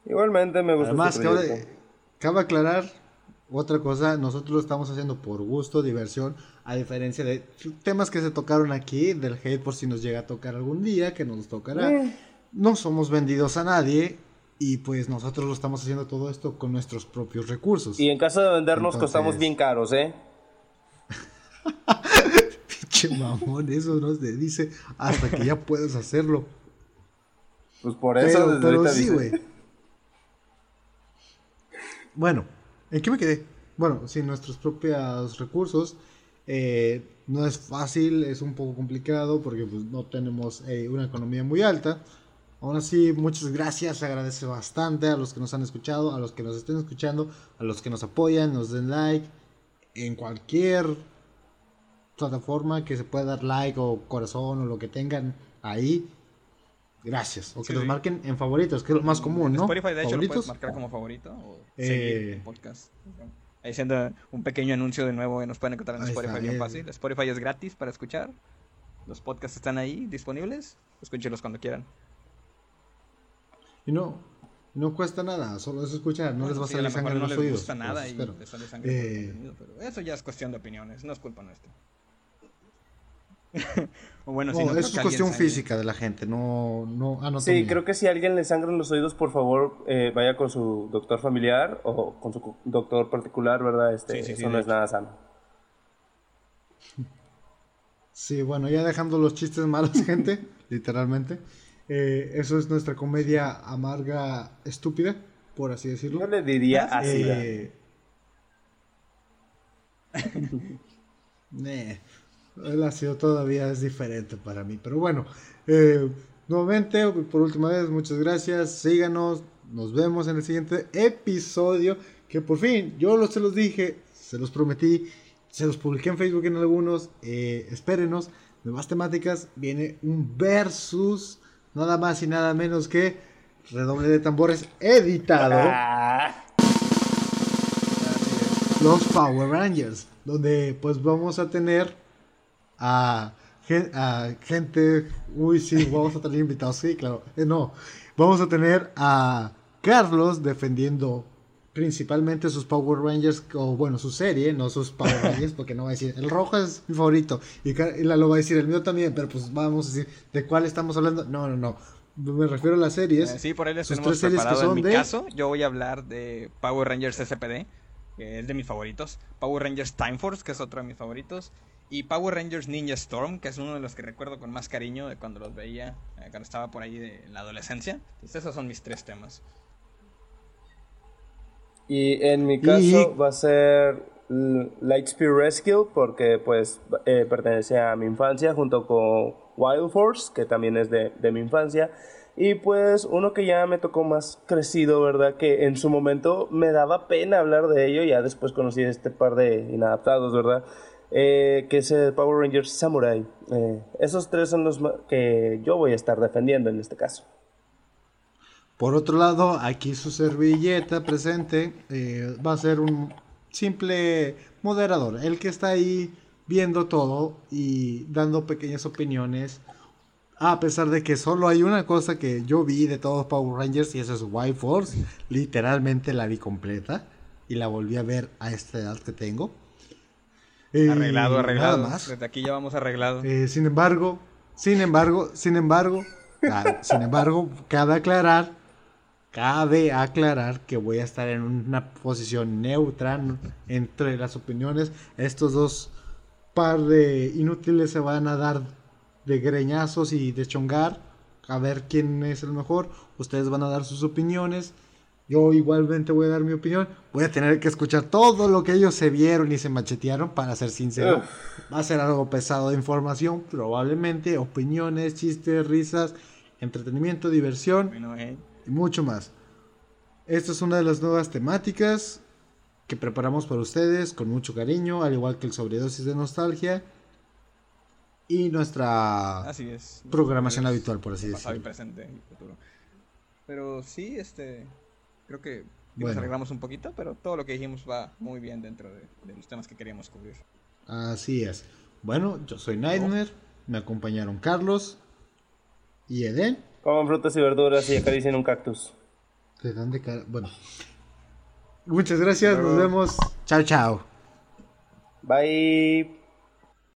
Igualmente me gusta Además, este cabe, aclarar otra cosa, nosotros lo estamos haciendo por gusto, diversión, a diferencia de temas que se tocaron aquí, del hate por si nos llega a tocar algún día, que nos tocará. Eh. No somos vendidos a nadie y pues nosotros lo estamos haciendo todo esto con nuestros propios recursos. Y en caso de vendernos Entonces- costamos bien caros, ¿eh? Pinche mamón, eso no se dice hasta que ya puedes hacerlo. Pues por eso Pero, desde pero sí, güey. Bueno, ¿en qué me quedé? Bueno, sin nuestros propios recursos, eh, no es fácil, es un poco complicado porque pues, no tenemos eh, una economía muy alta. Aún así, muchas gracias, se agradece bastante a los que nos han escuchado, a los que nos estén escuchando, a los que nos apoyan, nos den like en cualquier plataforma que se pueda dar like o corazón o lo que tengan ahí. Gracias. O que Sí, los sí. marquen en favoritos, que es lo más común, En ¿no? Spotify, de hecho, lo puedes marcar como favorito o Eh. seguir el podcast. Ahí haciendo un pequeño anuncio de nuevo, nos pueden encontrar en Ahí Spotify bien bien. fácil. Spotify es gratis para escuchar. Los podcasts están ahí disponibles. Escúchenlos cuando quieran. Y no, no cuesta nada, solo es escuchar, no Bueno, les va a salir sangre en no los les oídos. gusta pues, nada y les sale sangre por el Eh, contenido, pero eso ya es cuestión de opiniones, no es culpa nuestra. o bueno, si No, eso es cuestión sangre. física de la gente, no, no Sí, anatomía. creo que si a alguien le sangran los oídos, por favor, eh, vaya con su doctor familiar o con su doctor particular, ¿verdad? Este, Sí, sí, sí, eso no es nada sano. Sí, bueno, ya dejando los chistes malos, gente, literalmente. eh, eso es nuestra comedia amarga, estúpida, por así decirlo. Yo le diría así. Eh, Nah, el ácido todavía es diferente para mí. Pero bueno, eh, nuevamente, por última vez, muchas gracias. Síganos. Nos vemos en el siguiente episodio. Que por fin, yo lo, se los dije, se los prometí. Se los publiqué en Facebook en algunos. eh, espérenos. Nuevas temáticas. Viene un versus. Nada más y nada menos que redoble de tambores editado Ah, los Power Rangers, donde pues vamos a tener a, gen- a gente, uy sí, vamos a tener invitados, sí, claro, Eh, no, vamos a tener a Carlos defendiendo principalmente sus Power Rangers, o bueno, su serie, no sus Power Rangers, porque no va a decir, el rojo es mi favorito, y, la lo va a decir, el mío también, pero pues vamos a decir, ¿de cuál estamos hablando? No, no, no. Me refiero a las series. Eh, sí, por ahí les tenemos preparado. en mi caso, yo voy a hablar de Power Rangers SPD, que es de mis favoritos. Power Rangers Time Force, que es otro de mis favoritos. Y Power Rangers Ninja Storm, que es uno de los que recuerdo con más cariño de cuando los veía, eh, cuando estaba por ahí de la adolescencia. Entonces esos son mis tres temas. Y en mi caso va a ser Lightspeed Rescue porque pues eh, pertenece a mi infancia junto con Wild Force que también es de, de, mi infancia y pues uno que ya me tocó más crecido verdad que en su momento me daba pena hablar de ello ya después conocí este par de inadaptados verdad eh, que es el Power Rangers Samurai eh, esos tres son los que yo voy a estar defendiendo en este caso por otro lado, aquí su servilleta presente eh, va a ser un simple moderador, el que está ahí viendo todo y dando pequeñas opiniones. A pesar de que solo hay una cosa que yo vi de todos Power Rangers y eso es White Force. Literalmente la vi completa y la volví a ver a esta edad que tengo. Eh, arreglado, arreglado. Nada más. Desde aquí ya vamos arreglado. Eh, sin embargo, sin embargo, sin embargo, sin embargo, cabe aclarar Cabe aclarar que voy a estar en una posición neutra entre las opiniones. Estos dos par de inútiles se van a dar de greñazos y de chongar a ver quién es el mejor. Ustedes van a dar sus opiniones. Yo igualmente voy a dar mi opinión. Voy a tener que escuchar todo lo que ellos se vieron y se machetearon, para ser sincero. Va a ser algo pesado de información, probablemente. Opiniones, chistes, risas, entretenimiento, diversión. Eh y mucho más. Esta es una de las nuevas temáticas que preparamos para ustedes con mucho cariño, al igual que el sobredosis de nostalgia y nuestra programación habitual, por así decirlo. presente futuro. Pero sí, este, creo que nos arreglamos un poquito, pero todo lo que dijimos va muy bien dentro de, los temas que queríamos cubrir. Así es. Bueno, yo soy Nightmare, me acompañaron Carlos y Eden. Coman frutas y verduras y acaricien un cactus. ¿De dónde cara? Bueno. Muchas gracias, nos vemos. Chao, chao. Bye.